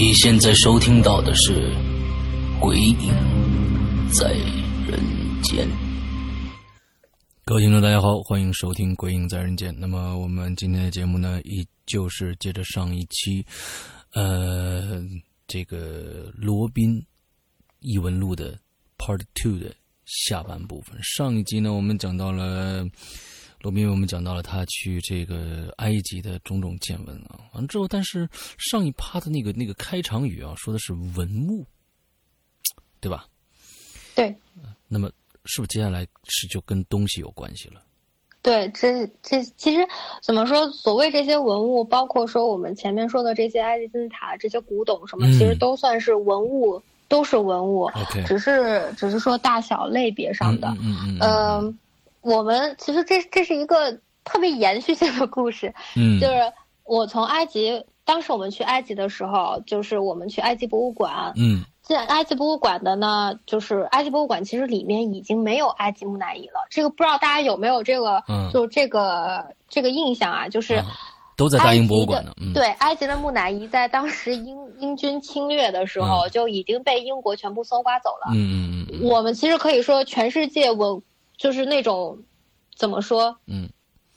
你现在收听到的是《鬼影在人间》。各位听众，大家好，欢迎收听《鬼影在人间》。那么，我们今天的节目呢，依旧是接着上一期，呃，这个罗宾异闻录的 Part Two 的下半部分。上一集呢，我们讲到了。罗宾为我们讲到了他去这个埃及的种种见闻啊，完了之后，但是上一趴的那个那个开场语啊，说的是文物，对吧？对。那么，是不是接下来是就跟东西有关系了？对，这这其实怎么说？所谓这些文物，包括说我们前面说的这些埃及金字塔、这些古董什么，其实都算是文物，都是文物。只是只是说大小类别上的。嗯嗯嗯。我们其实这这是一个特别延续性的故事，嗯，就是我从埃及，当时我们去埃及的时候，就是我们去埃及博物馆，嗯，进埃及博物馆的呢，就是埃及博物馆其实里面已经没有埃及木乃伊了，这个不知道大家有没有这个，嗯，就这个这个印象啊，就是都在大英博物馆呢，对，埃及的木乃伊在当时英英军侵略的时候就已经被英国全部搜刮走了，嗯嗯嗯，我们其实可以说全世界文。就是那种，怎么说？嗯，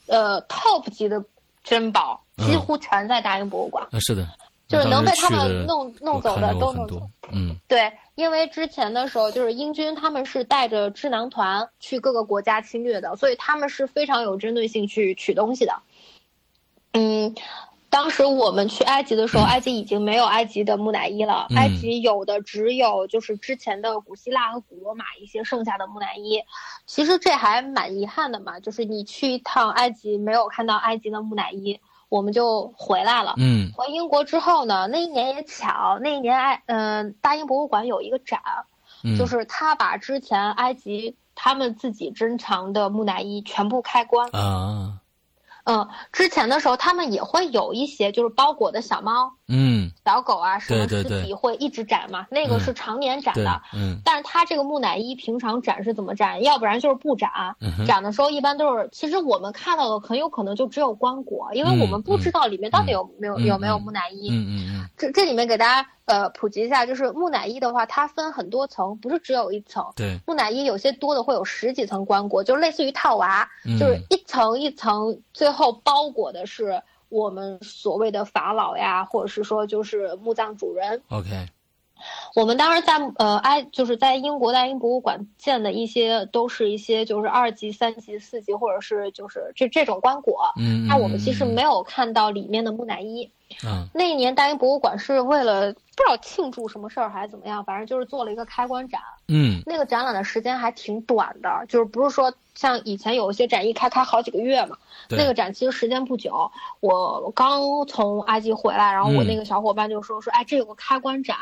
呃，top 级的珍宝几乎全在大英博物馆。啊，是的，就是能被他们弄弄走的都弄走。嗯，对，因为之前的时候，就是英军他们是带着智囊团去各个国家侵略的，所以他们是非常有针对性去取东西的。嗯。当时我们去埃及的时候，埃及已经没有埃及的木乃伊了，埃及有的只有就是之前的古希腊和古罗马一些剩下的木乃伊。其实这还蛮遗憾的嘛，就是你去一趟埃及没有看到埃及的木乃伊，我们就回来了。嗯，回英国之后呢，那一年也巧，那一年埃嗯大英博物馆有一个展，就是他把之前埃及他们自己珍藏的木乃伊全部开关啊。嗯，之前的时候他们也会有一些就是包裹的小猫，嗯，小狗啊什么尸体会一直展嘛，那个是常年展的，嗯，但是它这个木乃伊平常展是怎么展？要不然就是不展，展的时候一般都是，其实我们看到的很有可能就只有棺椁，因为我们不知道里面到底有没有有没有木乃伊，嗯嗯嗯，这这里面给大家呃普及一下，就是木乃伊的话，它分很多层，不是只有一层，对，木乃伊有些多的会有十几层棺椁，就类似于套娃，就是一层一层最。后包裹的是我们所谓的法老呀，或者是说就是墓葬主人。OK，我们当时在呃埃就是在英国大英博物馆建的一些都是一些就是二级、三级、四级，或者是就是这这种棺椁。嗯，那我们其实没有看到里面的木乃伊。嗯，那一年大英博物馆是为了不知道庆祝什么事儿还是怎么样，反正就是做了一个开关展。嗯，那个展览的时间还挺短的，就是不是说像以前有一些展一开开好几个月嘛。那个展其实时间不久，我刚从埃及回来，然后我那个小伙伴就说说，哎，这有个开关展，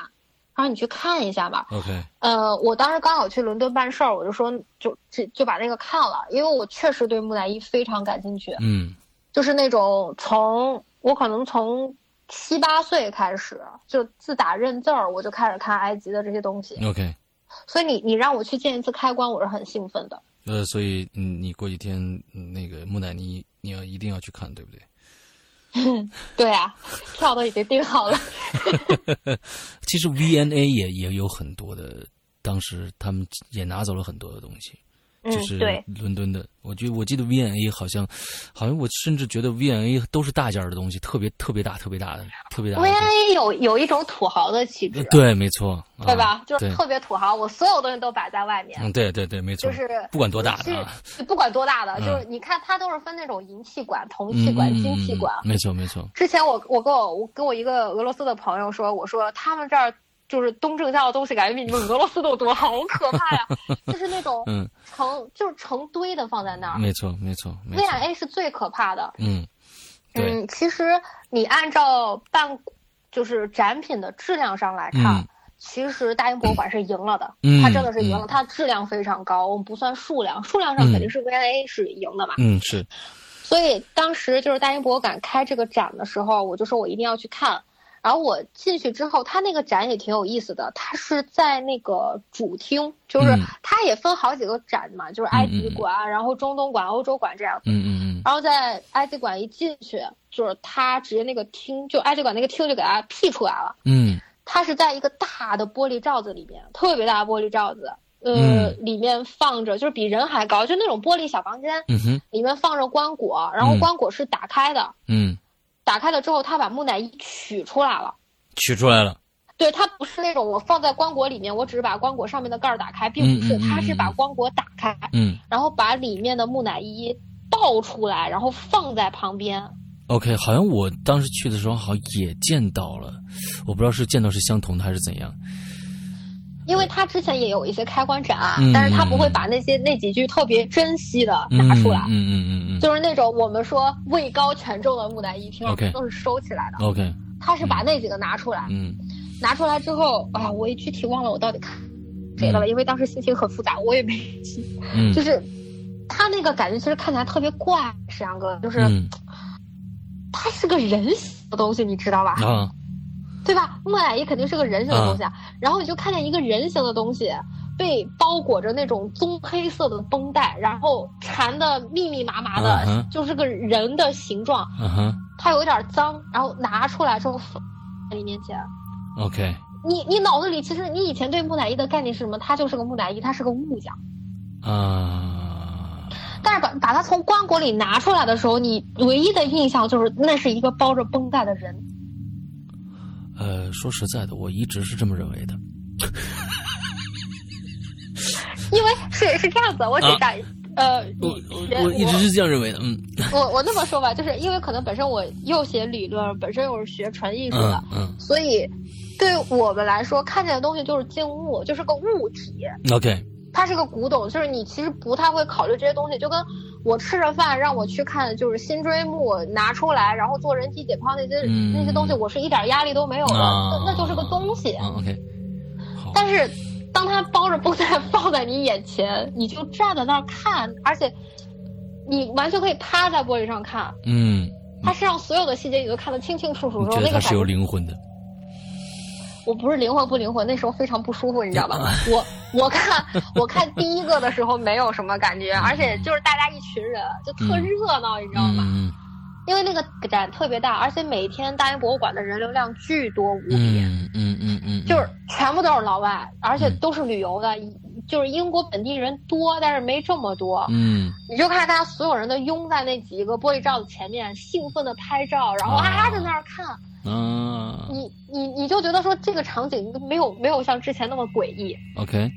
然后你去看一下吧。OK。呃，我当时刚好去伦敦办事儿，我就说就就就把那个看了，因为我确实对木乃伊非常感兴趣。嗯。就是那种从我可能从七八岁开始，就自打认字儿，我就开始看埃及的这些东西。OK。所以你你让我去见一次开关，我是很兴奋的。呃，所以你，你过几天那个木乃伊你要一定要去看，对不对？对啊，票都已经订好了。其实 V N A 也也有很多的，当时他们也拿走了很多的东西。就是伦敦的，我觉得我记得 V&A 好像，好像我甚至觉得 V&A 都是大件的东西，特别特别大、特别大的、特别大。V&A 有有一种土豪的气质，对，没错，对吧？就是特别土豪，我所有东西都摆在外面。嗯，对对对，没错，就是不管多大的，不管多大的，就是你看它都是分那种银器馆、铜器馆、金器馆。没错没错。之前我我跟我我跟我一个俄罗斯的朋友说，我说他们这儿。就是东正教的东西，感觉比你们俄罗斯都多，好可怕呀！就是那种嗯，成就是成堆的放在那儿。没错没错 V 错，2 A 是最可怕的。嗯，对，嗯，其实你按照办就是展品的质量上来看，嗯其实大英博物馆是赢了的，嗯它真的是赢了，嗯它质量非常高。我们不算数量，数量上嗯肯定是 V I A 是赢的嘛。嗯是，所以当时就是大英博物馆开这个展的时候，我就说我一定要去看。然后我进去之后，它那个展也挺有意思的，它是在那个主厅，就是嗯。它也分好几个展嘛，就是埃及馆，然后中东馆、欧洲馆这样。嗯嗯嗯。然后在埃及馆一进去，就是它直接那个厅，就埃及馆那个厅就给它辟出来了。嗯。它是在一个大的玻璃罩子里面，特别大的玻璃罩子，呃，嗯。里面放着就是比人还高，就那种玻璃小房间，里面放着棺椁，然后嗯。棺椁是打开的，嗯，打开了之后，他把木乃伊取出来了。取出来了，对，它不是那种我放在棺椁里面，我只是把棺椁上面的盖儿打开，并不是，嗯嗯嗯它是把棺椁打开，嗯然后把里面的木乃伊倒出来，然后放在旁边。，OK，好像我当时去的时候好像也见到了，我不知道是见到是相同的还是怎样，因为他之前也有一些开关展，嗯但是他不会把那些那几句特别珍惜的拿出来，嗯嗯嗯嗯。就是那种我们说位高权重的木乃伊，平常都是收起来的。，OK，他是把那几个拿出来，嗯。拿出来之后啊，我也具体忘了我到底看谁的了，因为当时心情很复杂，我也没记。嗯。就是他那个感觉，其实看起来特别怪，沈阳哥，就是、嗯。他是个人形的东西，你知道吧？啊对吧？木乃伊肯定是个人形的东西啊。然后你就看见一个人形的东西被包裹着那种棕黑色的绷带，然后缠的密密麻麻的，嗯就是个人的形状。嗯哼它有点脏，然后拿出来之后放在你面前。，OK，你你脑子里其实你以前对木乃伊的概念是什么？它就是个木乃伊，它是个木匠。啊，但是把把它从棺椁里拿出来的时候，你唯一的印象就是那是一个包着绷带的人。呃，说实在的，我一直是这么认为的，因为是是这样子，我啊得讲，呃，我我我一直是这样认为的，嗯我我那么说吧，就是因为可能本身我又写理论，本身又是学纯艺术的嗯，嗯。所以对我们来说，看见的东西就是静物，就是个物体，，OK，它是个古董，就是你其实不太会考虑这些东西，就跟我吃着饭让我去看就是辛追墓拿出来，然后做人体解剖那些、嗯。那些东西，我是一点压力都没有的，啊那那就是个东西。啊 OK，好，但是当他包着绷带放在你眼前，你就站在那儿看，而且你完全可以趴在玻璃上看，嗯，它身上所有的细节你都看得清清楚楚那个感觉，灵魂的，我不是灵魂不灵魂，那时候非常不舒服，你知道吧？我我看我看第一个的时候没有什么感觉，而且就是大家一群人就特嗯热闹，你知道吗？嗯因为那个展特别大，而且每天大英博物馆的人流量巨多无比。嗯嗯嗯嗯，就是全部都是老外，而且嗯都是旅游的，就是英国本地人多，但是没这么多。嗯。你就看大家所有人都拥在那几个玻璃罩子前面，兴奋的拍照，然后啊。啊在那儿看。啊。你你你就觉得说这个场景没有没有像之前那么诡异。，OK，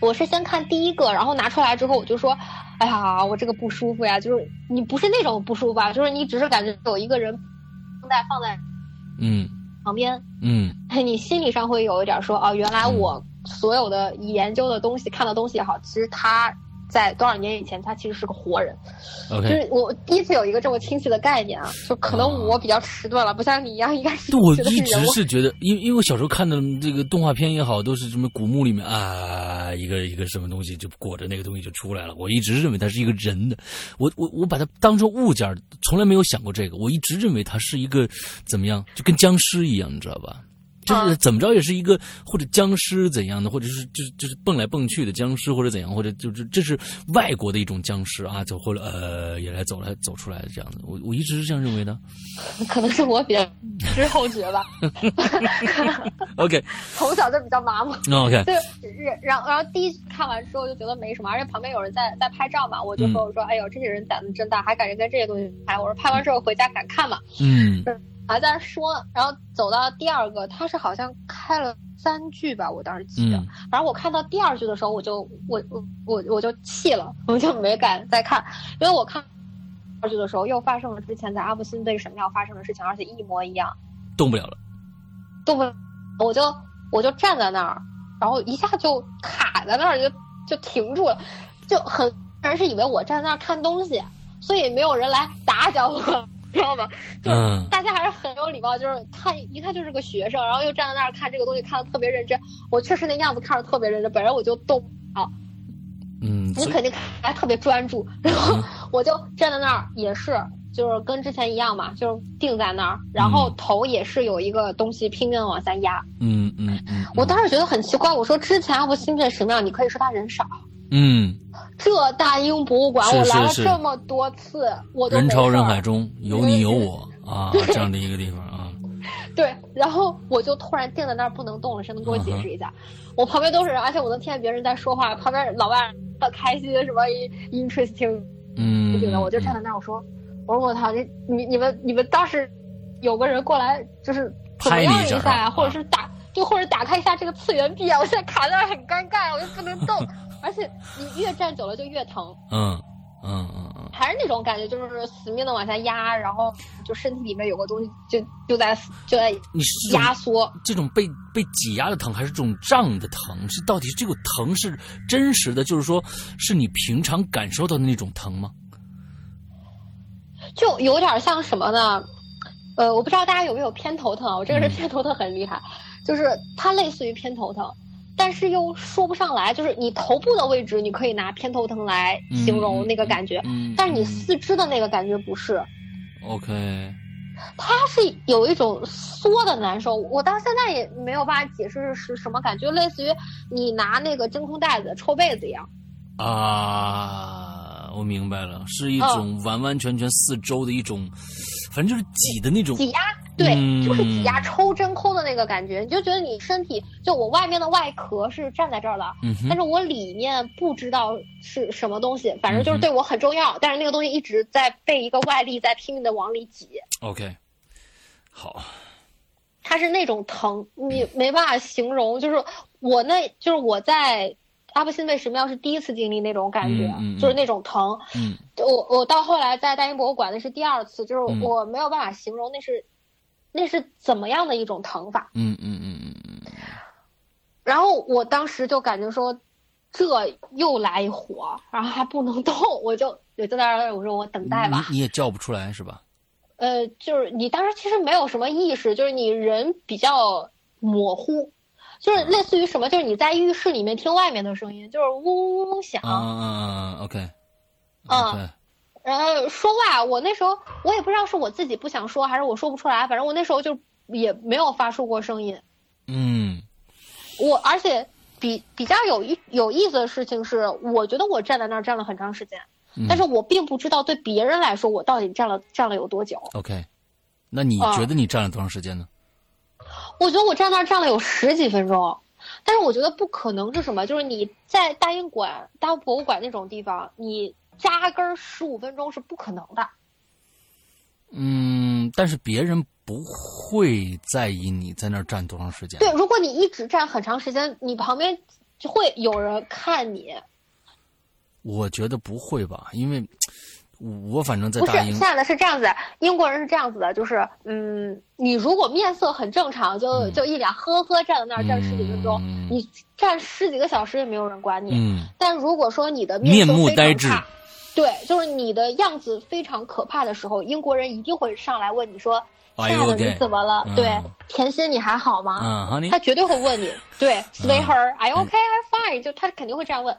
我是先看第一个，然后拿出来之后我就说，哎呀，我这个不舒服呀，就是你不是那种不舒服啊，就是你只是感觉有一个人绷带放在嗯。旁边，嗯。你心理上会有一点说，哦，原来我所有的研究的东西、看的东西也好，其实他在多少年以前，他其实是个活人。就是我第一次有一个这么清晰的概念啊，就可能我比较迟钝了，不像你一样，应该是对，我一直是觉得，因因为我小时候看的这个动画片也好，都是什么古墓里面啊，一个一个什么东西就裹着那个东西就出来了。我一直认为它是一个人的，我我我把它当成物件，从来没有想过这个。我一直认为他是一个怎么样，就跟僵尸一样，你知道吧？就是啊怎么着也是一个或者僵尸怎样的，或者是就是就是蹦来蹦去的僵尸，或者怎样，或者就是这是外国的一种僵尸啊，走或者呃也来走来走出来的这样的。我我一直是这样认为的。可能是我比较之后觉吧，OK 从小就比较麻木。OK，对，然后然后第一看完之后就觉得没什么，而且旁边有人在在拍照嘛，我就说嗯我说哎呦这些人胆子真大，还敢跟这些东西拍。我说拍完之后回家敢看嘛，嗯还在说，然后走到第二个，他是好像开了三句吧，我当时记得。嗯反正我看到第二句的时候，我就我我我我就气了，我就没敢再看，因为我看第二句的时候又发生了之前在阿布辛贝神庙发生的事情，而且一模一样，动不了了。动不，我就我就站在那儿，然后一下就卡在那儿，就就停住了，就很人是以为我站在那儿看东西，所以没有人来打搅我，知道吗？就是大家还是很有礼貌，就是看一看就是个学生，然后又站在那儿看这个东西，看的特别认真。我确实那样子看着特别认真，本人我就动啊。嗯，你肯定还特别专注，然后 我就站在那儿，也是就是跟之前一样嘛，就是定在那儿，然后头也是有一个东西拼命的往下压。嗯嗯嗯。我当时觉得很奇怪，我说之前阿不新片神庙，你可以说他人少。嗯。这大英博物馆我来了这么多次，我都人潮人海中有你有我啊，这样的一个地方啊。对，然后我就突然定在那儿不能动了，谁能给我解释一下？我旁边都是人，而且我能听见别人在说话，旁边老外特开心，什么 interesting，嗯，不行的，我就站在那儿，我说，我说我操，你你你们你们当时有个人过来就是怎么样一下呀，或者是打就或者打开一下这个次元壁啊，我现在卡在那儿很尴尬，我又不能动，而且你越站久了就越疼，嗯。嗯嗯嗯，还是那种感觉，就是死命的往下压，然后就身体里面有个东西就就在就在你压缩。这种被被挤压的疼，还是这种胀的疼？是到底是这个疼是真实的，就是说是你平常感受到的那种疼吗？就有点像什么呢？呃，我不知道大家有没有偏头疼，我这个人偏头疼很厉害，就是它类似于偏头疼。但是又说不上来，就是你头部的位置，你可以拿偏头疼来形容那个感觉，但是你四肢的那个感觉不是。OK，它是有一种缩的难受，我到现在也没有办法解释是什么感觉，类似于你拿那个真空袋子抽被子一样。啊，我明白了，是一种完完全全四周的一种，反正就是挤的那种挤压。对，就是挤压抽真空的那个感觉，你就觉得你身体就我外面的外壳是站在这儿的，但是我里面不知道是什么东西，反正就是对我很重要，但是那个东西一直在被一个外力在拼命的往里挤。OK，好，它是那种疼，你没办法形容，就是我那就是我在阿布辛贝神庙是第一次经历那种感觉，就是那种疼。嗯，我我到后来在大英博物馆那是第二次，就是我没有办法形容那是。那是怎么样的一种疼法？嗯嗯嗯嗯嗯。然后我当时就感觉说，这又来一火，然后还不能动，我就我在那儿，我说我等待吧。你也叫不出来是吧？呃，就是你当时其实没有什么意识，就是你人比较模糊，就是类似于什么，就是你在浴室里面听外面的声音，就是嗡嗡嗡响。嗯嗯嗯，OK。嗯。然后说话，我那时候我也不知道是我自己不想说，还是我说不出来。反正我那时候就也没有发出过声音。嗯，我而且比比较有意有意思的事情是，我觉得我站在那儿站了很长时间，但是我并不知道对别人来说我到底站了站了有多久。OK，那你觉得你站了多长时间呢？我觉得我站那儿站了有十几分钟，但是我觉得不可能是什么，就是你在大英馆、大博物馆那种地方，你。扎根十五分钟是不可能的。嗯，但是别人不会在意你在那儿站多长时间。对，如果你一直站很长时间，你旁边就会有人看你。我觉得不会吧，因为我反正在不是，亲爱的，是这样子，英国人是这样子的，就是嗯，你如果面色很正常，就就一脸呵呵站在那儿站十几分钟，你站十几个小时也没有人管你。嗯，但如果说你的面目呆滞。对，就是你的样子非常可怕的时候，英国人一定会上来问你说：“亲爱的，你怎么了？”对，甜心你还好吗？嗯，他绝对会问你。对，Sweetheart，Are you okay？I'm fine。就他肯定会这样问。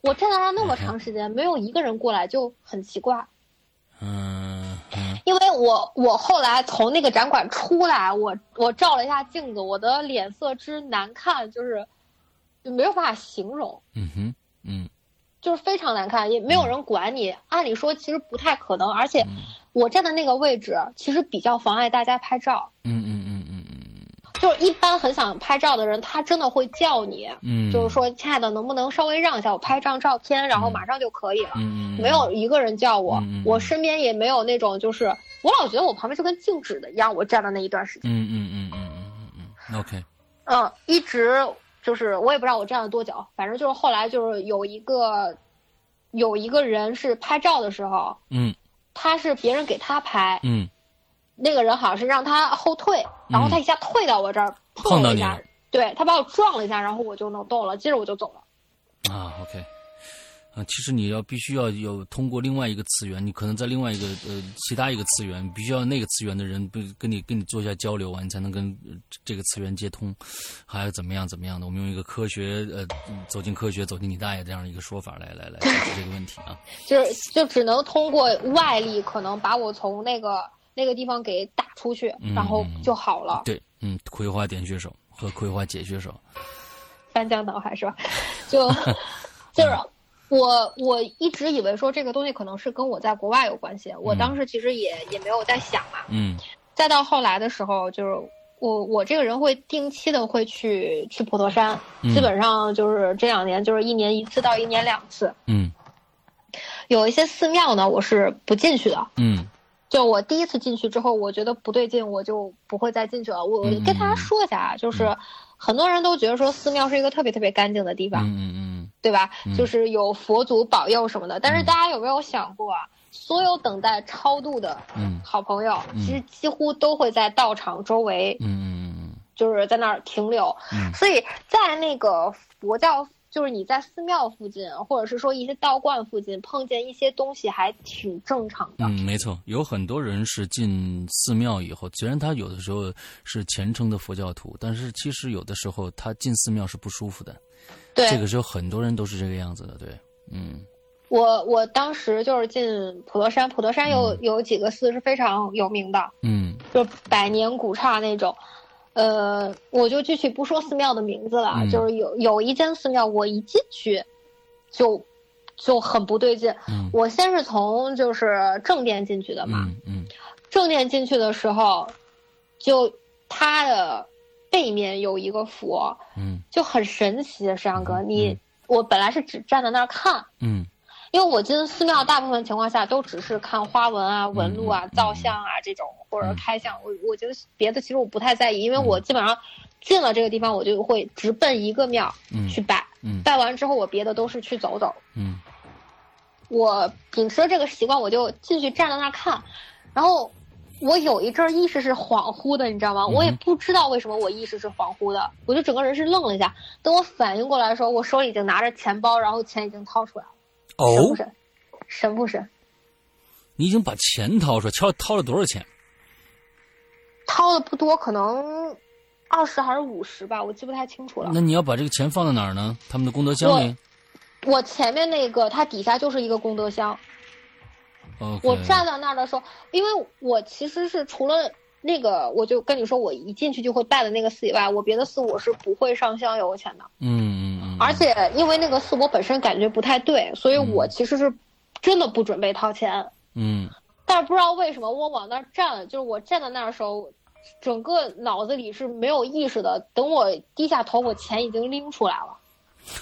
我站在那那么长时间，没有一个人过来，就很奇怪。嗯，因为我我后来从那个展馆出来，我我照了一下镜子，我的脸色之难看，就是就没有办法形容。嗯哼，嗯。就是非常难看，也没有人管你。按理说其实不太可能，而且我站的那个位置其实比较妨碍大家拍照。嗯嗯嗯嗯嗯就是一般很想拍照的人，他真的会叫你，嗯，就是说亲爱的，能不能稍微让一下，我拍张照片，然后马上就可以了。嗯没有一个人叫我，我身边也没有那种，就是我老觉得我旁边就跟静止的一样，我站的那一段时间。嗯嗯嗯嗯嗯嗯嗯。OK。嗯，一直。就是我也不知道我站了多久，反正就是后来就是有一个，有一个人是拍照的时候，嗯，他是别人给他拍，嗯，那个人好像是让他后退，然后他一下退到我这儿碰到你，对他把我撞了一下，然后我就能动了，接着我就走了。啊，OK。啊，其实你要必须要有通过另外一个次元，你可能在另外一个呃其他一个次元，必须要那个次元的人跟跟你跟你做一下交流啊，你才能跟这个次元接通，还有怎么样怎么样的？我们用一个科学呃走进科学走进你大爷这样一个说法来来来解决这个问题啊。就是就只能通过外力，可能把我从那个那个地方给打出去，然后就好了。对，嗯，葵花点穴手和葵花解穴手，翻江倒海是吧？就 就是。我我一直以为说这个东西可能是跟我在国外有关系，我当时其实也也没有在想嘛。嗯。再到后来的时候，就是我我这个人会定期的会去去普陀山，基本上就是这两年就是一年一次到一年两次。嗯。有一些寺庙呢，我是不进去的。嗯。就我第一次进去之后，我觉得不对劲，我就不会再进去了。我跟大家说一下啊，就是很多人都觉得说寺庙是一个特别特别干净的地方。嗯嗯嗯。对吧？就是有佛祖保佑什么的，但是大家有没有想过啊？所有等待超度的好朋友，其实几乎都会在道场周围，嗯就是在那儿停留。所以在那个佛教，就是你在寺庙附近，或者是说一些道观附近碰见一些东西，还挺正常的。嗯，没错，有很多人是进寺庙以后，虽然他有的时候是虔诚的佛教徒，但是其实有的时候他进寺庙是不舒服的。对，这个时候很多人都是这个样子的，对，嗯，我我当时就是进普陀山，普陀山有有几个寺是非常有名的，嗯，就百年古刹那种，呃，我就具体不说寺庙的名字了，就是有有一间寺庙，我一进去就就很不对劲，嗯，我先是从就是正殿进去的嘛，嗯嗯，正殿进去的时候，就它的。背面有一个佛，嗯，就很神奇。石阳哥，你我本来是只站在那儿看，嗯，因为我进寺庙大部分情况下都只是看花纹啊、纹路啊、造像啊这种，或者开像。我我觉得别的其实我不太在意，因为我基本上进了这个地方，我就会直奔一个庙去拜，拜完之后我别的都是去走走。嗯，我秉持这个习惯，我就进去站在那儿看，然后。我有一阵意识是恍惚的，你知道吗？我也不知道为什么我意识是恍惚的，我就整个人是愣了一下。等我反应过来的时候，我手里已经拿着钱包，然后钱已经掏出来了。哦，神不神？神不神？你已经把钱掏出来，掏掏了多少钱？掏的不多，可能二十还是五十吧，我记不太清楚了。那你要把这个钱放在哪儿呢？他们的功德箱里。我前面那个，它底下就是一个功德箱。我站在那儿的时候，因为我其实是除了那个，我就跟你说，我一进去就会拜的那个寺以外，我别的寺我是不会上香油钱的。嗯嗯嗯。而且因为那个寺我本身感觉不太对，所以我其实是真的不准备掏钱。嗯。但是不知道为什么我往那儿站，就是我站在那儿的时候，整个脑子里是没有意识的。等我低下头，我钱已经拎出来了。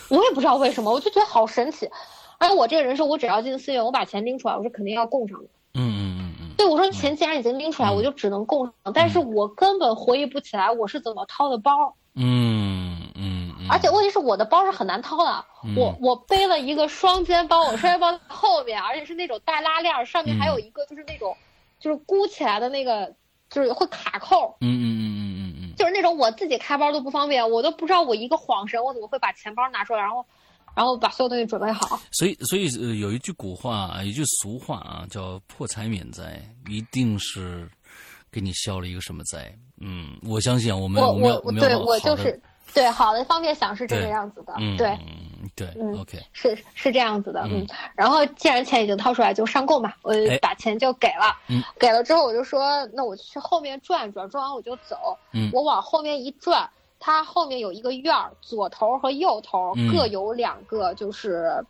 我也不知道为什么，我就觉得好神奇。而且我这个人是，我只要进寺院，我把钱拎出来，我是肯定要供上的。嗯嗯嗯嗯。对，我说钱既然已经拎出来，我就只能供上。但是我根本回忆不起来我是怎么掏的包。嗯嗯。而且问题是我的包是很难掏的，我我背了一个双肩包，我双肩包后面，而且是那种带拉链，上面还有一个就是那种，就是箍起来的那个，就是会卡扣。嗯嗯嗯嗯嗯嗯。就是那种我自己开包都不方便，我都不知道我一个晃神，我怎么会把钱包拿出来，然后。然后把所有东西准备好。所以，所以呃，有一句古话，有一句俗话啊，叫“破财免灾”，一定是给你消了一个什么灾？嗯，我相信我们我们我对我就是对好的方面想是这个样子的，对对，OK，是是这样子的，嗯。然后既然钱已经掏出来，就上供嘛，我把钱就给了，给了之后我就说，那我去后面转转，转完我就走，嗯我往后面一转。它后面有一个院儿，左头和右头各有两个，就是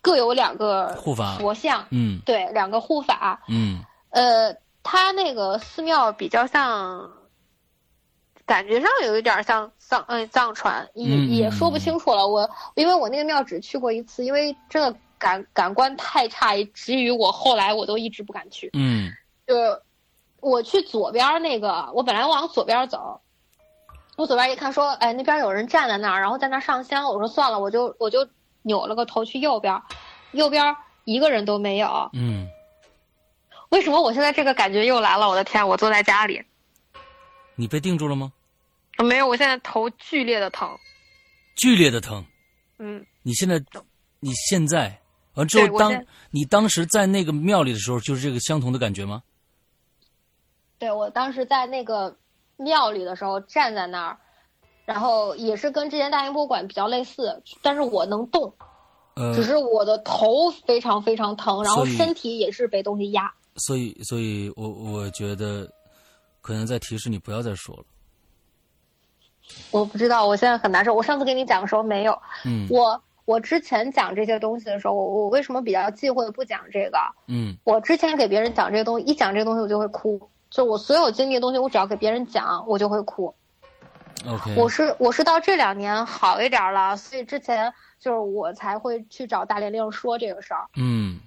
各有两个护法佛像。嗯，对，两个护法。嗯，呃，它那个寺庙比较像，感觉上有一点像藏，嗯，藏传，也也说不清楚了。我因为我那个庙只去过一次，因为真的感感官太差，以至于我后来我都一直不敢去。嗯，就我去左边那个，我本来往左边走。我左边一看，说：“哎，那边有人站在那儿，然后在那儿上香。”我说：“算了，我就我就扭了个头去右边，右边一个人都没有。”嗯，为什么我现在这个感觉又来了？我的天！我坐在家里，你被定住了吗？没有，我现在头剧烈的疼。剧烈的疼。嗯。你现在，你现在完之后，当你当时在那个庙里的时候，就是这个相同的感觉吗？对，我当时在那个庙里的时候，站在那儿，然后也是跟之前大英博物馆比较类似，但是我能动，呃，只是我的头非常非常疼，然后身体也是被东西压。所以，所以我我觉得可能在提示你不要再说了。我不知道，我现在很难受。我上次给你讲的时候没有，嗯，我我之前讲这些东西的时候，我我为什么比较忌讳不讲这个？嗯，我之前给别人讲这些东西，一讲这个东西我就会哭。就我所有经历的东西，我只要给别人讲，我就会哭。OK，我是我是到这两年好一点了，所以之前就是我才会去找大玲玲说这个事儿。嗯，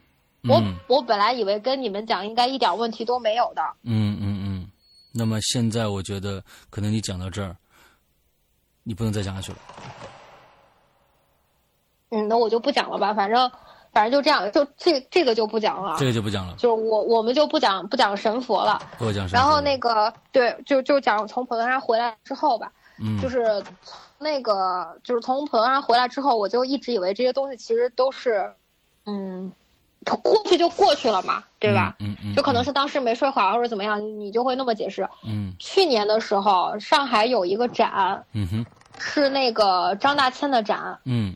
我我本来以为跟你们讲应该一点问题都没有的。嗯嗯嗯，那么现在我觉得可能你讲到这儿，你不能再讲下去了。嗯，那我就不讲了吧，反正。反正就这样，就这这个就不讲了，这个就不讲了。就是我我们就不讲不讲神佛了，不讲神佛。然后那个对，就就讲从普陀山回来之后吧，嗯，就是那个就是从普陀山回来之后，我就一直以为这些东西其实都是，嗯，过去就过去了嘛，对吧？嗯嗯。就可能是当时没睡好或者怎么样，你就会那么解释。嗯。去年的时候，上海有一个展，嗯哼，是那个张大千的展，嗯。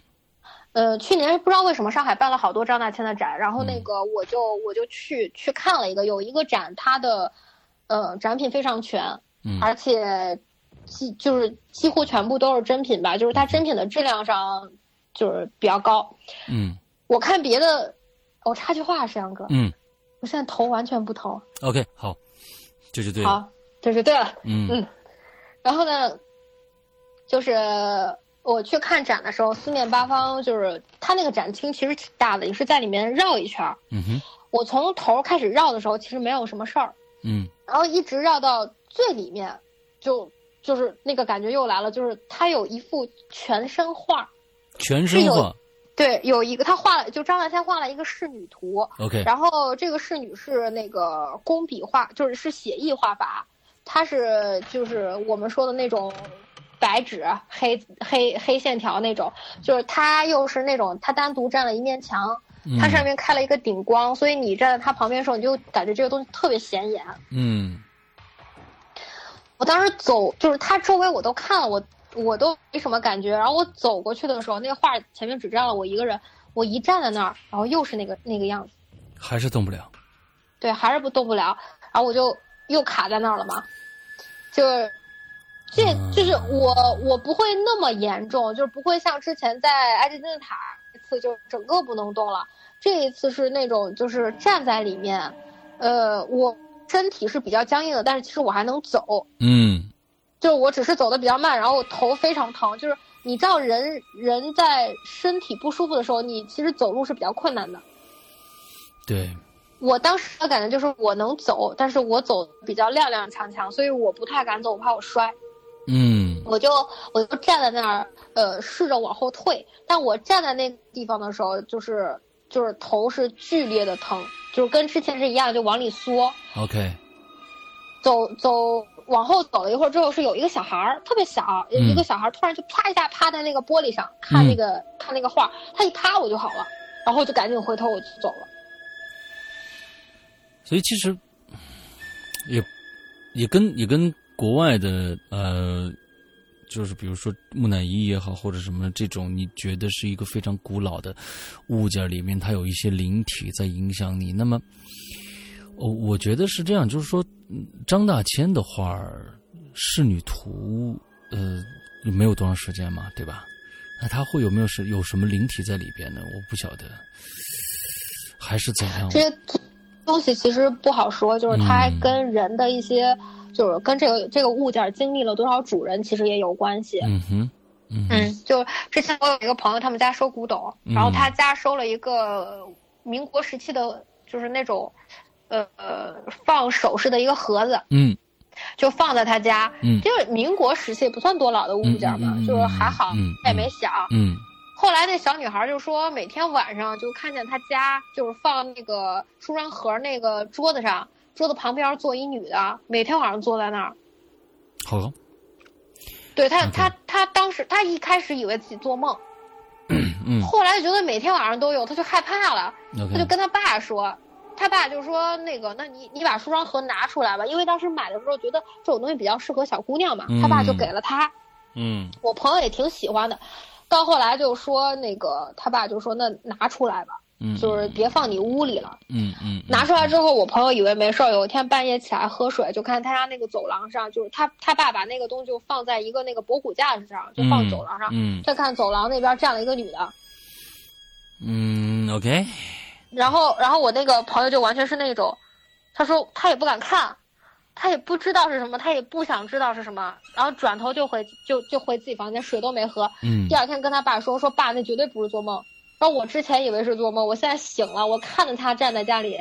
呃，去年不知道为什么上海办了好多张大千的展，然后那个我就我就去去看了一个，有一个展，它的呃展品非常全，嗯，而且几就是几乎全部都是真品吧，就是它真品的质量上就是比较高，嗯，我看别的，我插句话，石阳哥，嗯，我现在头完全不疼，OK，好，这就对了，好，这就对了，嗯。嗯，然后呢，就是。我去看展的时候，四面八方就是它那个展厅其实挺大的，也是在里面绕一圈嗯哼。我从头开始绕的时候，其实没有什么事儿。嗯。然后一直绕到最里面，就就是那个感觉又来了，就是他有一幅全身画。全身画。对，有一个他画了，就张大千画了一个仕女图。OK。然后这个仕女是那个工笔画，就是是写意画法，它是就是我们说的那种。白纸黑黑黑线条那种，就是它又是那种，它单独占了一面墙，它上面开了一个顶光，所以你站在它旁边的时候，你就感觉这个东西特别显眼。嗯，我当时走，就是它周围我都看了，我我都没什么感觉。然后我走过去的时候，那个画前面只站了我一个人，我一站在那儿，然后又是那个那个样子，还是动不了。对，还是不动不了，然后我就又卡在那儿了嘛，就是。这就是我，我不会那么严重，就是不会像之前在埃及金字塔一次就整个不能动了。这一次是那种就是站在里面，呃，我身体是比较僵硬的，但是其实我还能走。嗯，就是我只是走的比较慢，然后我头非常疼。就是你知道，人人在身体不舒服的时候，你其实走路是比较困难的。对，我当时的感觉就是我能走，但是我走比较踉踉跄跄，所以我不太敢走，我怕我摔。嗯，我就我就站在那儿，呃，试着往后退。但我站在那地方的时候，就是就是头是剧烈的疼，就是跟之前是一样，就往里缩。OK。走走往后走了一会儿之后，是有一个小孩儿，特别小，一个小孩突然就啪一下趴在那个玻璃上看那个看那个画，他一趴我就好了，然后就赶紧回头我就走了。所以其实也也跟也跟。国外的呃，就是比如说木乃伊也好，或者什么这种，你觉得是一个非常古老的物件里面，它有一些灵体在影响你。那么，我我觉得是这样，就是说张大千的画《仕女图》呃，没有多长时间嘛，对吧？那他会有没有是有什么灵体在里边呢？我不晓得，还是怎样？这些东西其实不好说，就是它跟人的一些。就是跟这个这个物件经历了多少主人，其实也有关系。嗯哼，嗯，就之前我有一个朋友，他们家收古董，然后他家收了一个民国时期的，就是那种，呃呃，放首饰的一个盒子。嗯，就放在他家。嗯，就是民国时期也不算多老的物件嘛，就是还好，他也没响。嗯，后来那小女孩就说，每天晚上就看见他家就是放那个梳妆盒那个桌子上。桌子旁边坐一女的，每天晚上坐在那儿。好，对他，他他当时他一开始以为自己做梦，嗯，后来就觉得每天晚上都有，他就害怕了。他就跟他爸说，他爸就说那个，那你你把梳妆盒拿出来吧，因为当时买的时候觉得这种东西比较适合小姑娘嘛，他爸就给了他，嗯。我朋友也挺喜欢的，到后来就说那个他爸就说那拿出来吧，嗯，就是别放你屋里了。嗯嗯拿出来之后，我朋友以为没事儿，有一天半夜起来喝水，就看他家那个走廊上，就是他他爸把那个东西就放在一个那个博古架子上，就放走廊上。嗯再看走廊那边站了一个女的，嗯 OK 然后然后我那个朋友就完全是那种，他说他也不敢看，他也不知道是什么，他也不想知道是什么，然后转头就回就就回自己房间，水都没喝。嗯第二天跟他爸说说爸，那绝对不是做梦。然后我之前以为是做梦，我现在醒了，我看着他站在家里。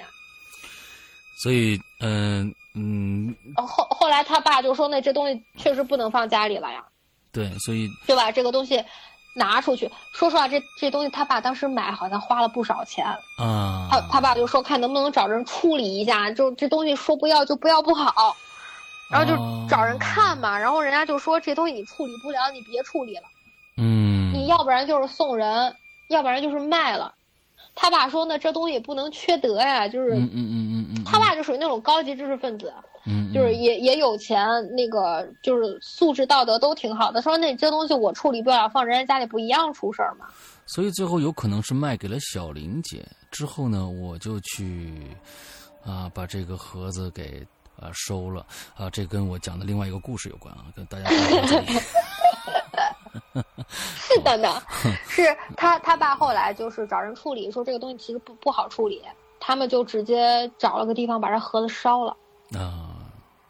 所以嗯嗯后后来他爸就说那这东西确实不能放家里了呀，对，所以就把这个东西拿出去。说实话，这这东西他爸当时买好像花了不少钱。啊他他爸就说看能不能找人处理一下，就这东西说不要就不要不好。然后就找人看嘛，然后人家就说这东西你处理不了，你别处理了，嗯你要不然就是送人，要不然就是卖了。他爸说呢，这东西也不能缺德呀，就是嗯嗯嗯嗯嗯，他爸就属于那种高级知识分子，嗯就是也也有钱，那个就是素质道德都挺好的。说那这东西我处理不了，放人家家里不一样出事儿吗？所以最后有可能是卖给了小玲姐，之后呢，我就去啊把这个盒子给啊收了啊，这跟我讲的另外一个故事有关啊，跟大家 是的呢，是他他爸后来就是找人处理，说这个东西其实不不好处理，他们就直接找了个地方把这盒子烧了，啊，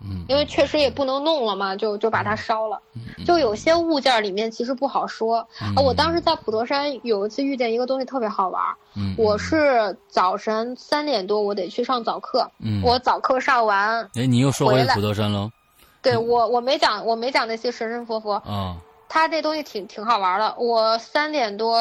嗯，因为确实也不能弄了嘛，就就把它烧了。就有些物件里面其实不好说嗯。啊。我当时在普陀山有一次遇见一个东西特别好玩儿，嗯，我是早晨三点多我得去上早课，嗯，我早课上完，哎，你又说回普陀山喽？对我我没讲我没讲那些神神佛佛，啊，他这东西挺挺好玩的。我三点多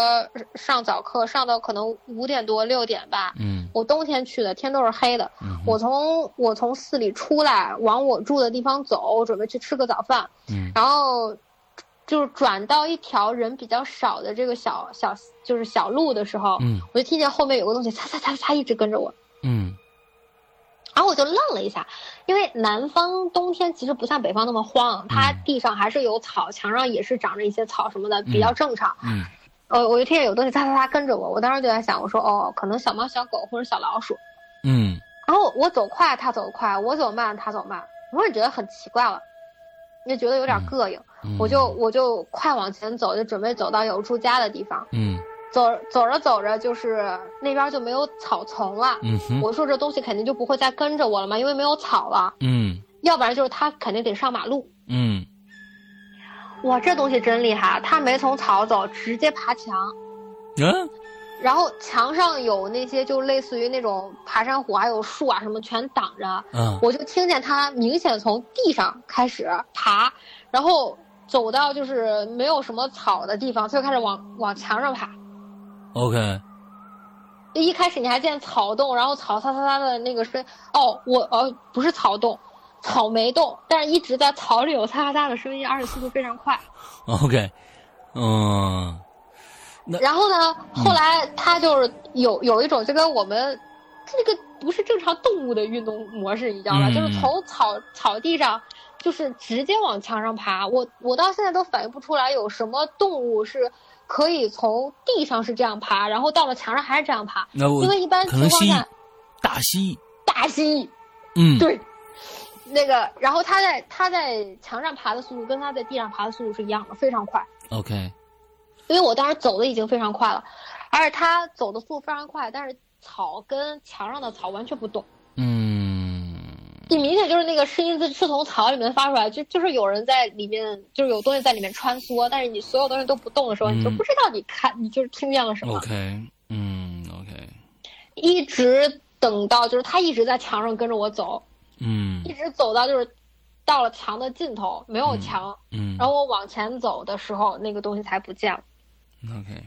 上早课，上到可能五点多六点吧。嗯我冬天去的，天都是黑的。嗯我从我从寺里出来，往我住的地方走，我准备去吃个早饭，嗯然后就是转到一条人比较少的这个小小就是小路的时候，嗯我就听见后面有个东西擦擦擦擦一直跟着我。嗯然后我就愣了一下，因为南方冬天其实不像北方那么荒，它地上还是有草，墙上也是长着一些草什么的，比较正常。嗯呃，我就听见有东西哒哒哒跟着我，我当时就在想，我说哦，可能小猫、小狗或者小老鼠。嗯然后我走快，它走快；我走慢，它走慢。我也觉得很奇怪了，也觉得有点膈应，嗯，我就我就快往前走，就准备走到有住家的地方。嗯走走着走着，就是那边就没有草丛了。嗯哼我说这东西肯定就不会再跟着我了嘛，因为没有草了。嗯要不然就是它肯定得上马路。嗯哇，这东西真厉害，它没从草走，直接爬墙。嗯然后墙上有那些就类似于那种爬山虎，还有树啊什么全挡着。嗯我就听见它明显从地上开始爬，然后走到就是没有什么草的地方，它就开始往往墙上爬。，OK，就一开始你还见草动，然后草擦擦擦的那个声，哦，我哦不是草动，草没动，但是一直在草里有擦擦擦的声音，而且速度非常快。OK，嗯那然后呢，后来它就是有有一种就跟我们这个不是正常动物的运动模式，你知道吧？嗯就是从草草地上，就是直接往墙上爬。我我到现在都反应不出来有什么动物是可以从地上是这样爬，然后到了墙上还是这样爬。那我因为一般情况下，大蜥蜴，大蜥蜴嗯，对，那个，然后它在它在墙上爬的速度跟它在地上爬的速度是一样的，非常快。，OK，因为我当时走的已经非常快了，而且它走的速度非常快，但是草跟墙上的草完全不动，嗯你明显就是那个声音是是从草里面发出来，就就是有人在里面，就是有东西在里面穿梭，但是你所有东西都不动的时候，嗯你就不知道你看你就是听见了什么，，OK，嗯，OK，一直等到就是他一直在墙上跟着我走，嗯。一直走到就是到了墙的尽头没有墙，嗯。然后我往前走的时候，那个东西才不见了。，OK，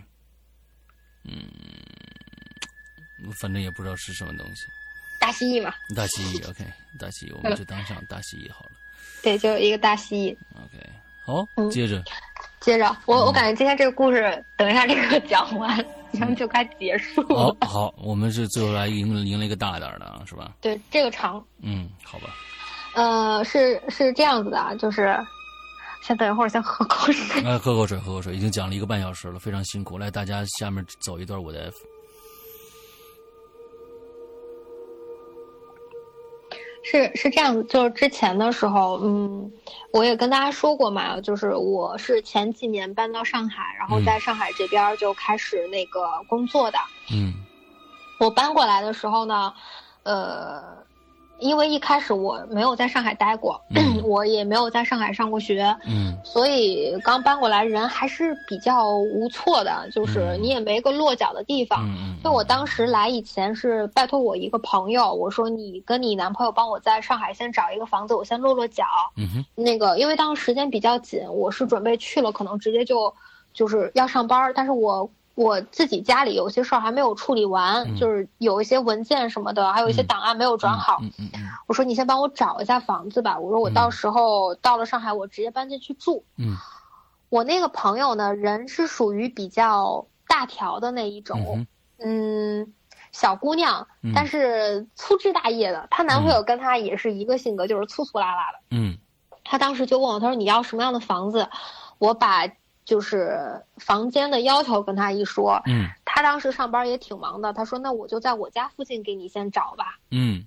嗯，反正也不知道是什么东西，大蜥蜴嘛，大蜥蜴，OK，大蜥蜴，我们就当上大蜥蜴好了对，就一个大蜥蜴。，OK，好，接着，接着，我我感觉今天这个故事，等一下这个讲完，然后就该结束了。好，好，我们是最后来赢赢了一个大点的，是吧？对，这个长。嗯，好吧。呃，是是这样子的啊，就是先等一会儿，先喝口水。哎，喝口水，喝口水，已经讲了一个半小时了，非常辛苦。来，大家下面走一段我的。是是这样子，就是之前的时候，嗯，我也跟大家说过嘛，就是我是前几年搬到上海，然后在上海这边就开始那个工作的。嗯，我搬过来的时候呢，呃。因为一开始我没有在上海待过，我也没有在上海上过学，嗯，所以刚搬过来人还是比较无措的，就是你也没个落脚的地方。嗯就我当时来以前是拜托我一个朋友，我说你跟你男朋友帮我在上海先找一个房子，我先落落脚。嗯哼。那个因为当时时间比较紧，我是准备去了，可能直接就就是要上班，但是我。我自己家里有些事儿还没有处理完，就是有一些文件什么的，还有一些档案没有转好。我说你先帮我找一下房子吧。我说我到时候到了上海，我直接搬进去住。嗯，我那个朋友呢，人是属于比较大条的那一种，嗯，小姑娘，但是粗枝大叶的。她男朋友跟她也是一个性格，就是粗粗拉拉的。嗯，她当时就问我，她说你要什么样的房子？我把。就是房间的要求跟他一说，嗯，他当时上班也挺忙的，他说那我就在我家附近给你先找吧，嗯，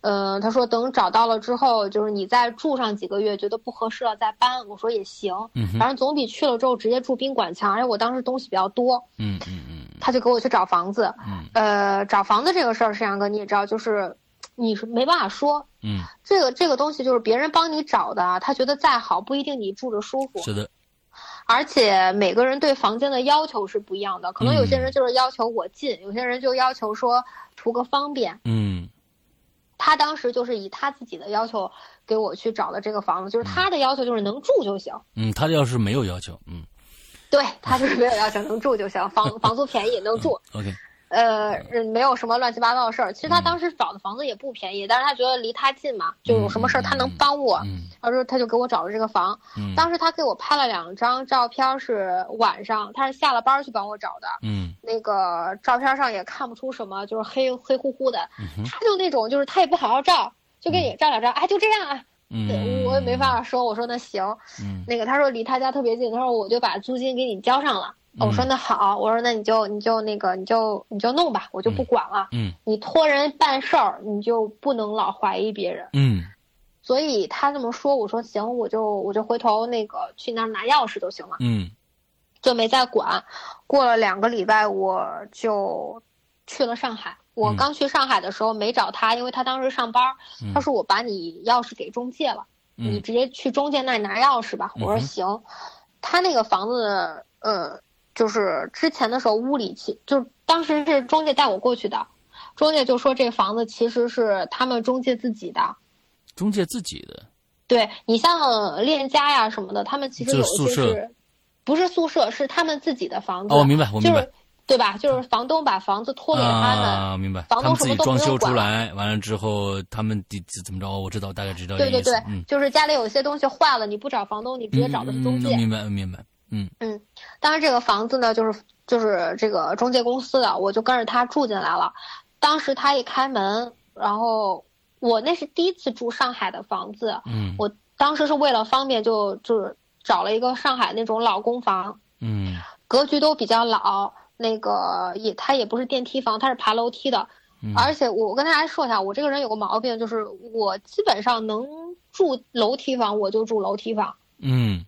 呃，他说等找到了之后，就是你再住上几个月，觉得不合适了再搬，我说也行，嗯，反正总比去了之后直接住宾馆强，而且我当时东西比较多，嗯嗯嗯，他就给我去找房子，嗯，呃，找房子这个事儿，沈阳哥你也知道，就是你是没办法说，嗯，这个这个东西就是别人帮你找的，他觉得再好不一定你住着舒服，是的。而且每个人对房间的要求是不一样的，可能有些人就是要求我近，有些人就要求说图个方便。嗯，他当时就是以他自己的要求给我去找的这个房子，就是他的要求就是能住就行。嗯，他要是没有要求，嗯，对他就是没有要求，能住就行，房 房租便宜能住。OK。呃，没有什么乱七八糟的事儿。其实他当时找的房子也不便宜，但是他觉得离他近嘛，就有什么事儿他能帮我。他说他就给我找了这个房。当时他给我拍了两张照片，是晚上，他是下了班去帮我找的。嗯，那个照片上也看不出什么，就是黑黑乎乎的。他就那种，就是他也不好好照，就给你照两张，哎，就这样啊。嗯，我也没法说，我说那行。嗯，那个他说离他家特别近，他说我就把租金给你交上了。我说那好，我说那你就你就那个你就你就弄吧，我就不管了。嗯，你托人办事儿，你就不能老怀疑别人。嗯，所以他这么说，我说行，我就我就回头那个去那儿拿钥匙就行了。嗯，就没再管。过了两个礼拜，我就去了上海。我刚去上海的时候没找他，因为他当时上班。他说我把你钥匙给中介了，你直接去中介那里拿钥匙吧。我说行。他那个房子，呃。就是之前的时候，屋里其就是当时是中介带我过去的，中介就说这房子其实是他们中介自己的，中介自己的。对你像链家呀什么的，他们其实有一些是，不是宿舍，是他们自己的房子。哦，明白，我明白，对吧？就是房东把房子托给他们，啊，明白。房东自己装修出来，完了之后他们怎怎么着？我知道，大概知道。对对对，就是家里有些东西坏了，你不找房东，你直接找的是中介。明白，明白。嗯嗯，当然这个房子呢，就是就是这个中介公司的，我就跟着他住进来了。当时他一开门，然后我那是第一次住上海的房子，嗯，我当时是为了方便，就就是找了一个上海那种老公房，嗯，格局都比较老，那个也他也不是电梯房，他是爬楼梯的，而且我跟大家说一下，我这个人有个毛病，就是我基本上能住楼梯房，我就住楼梯房，嗯。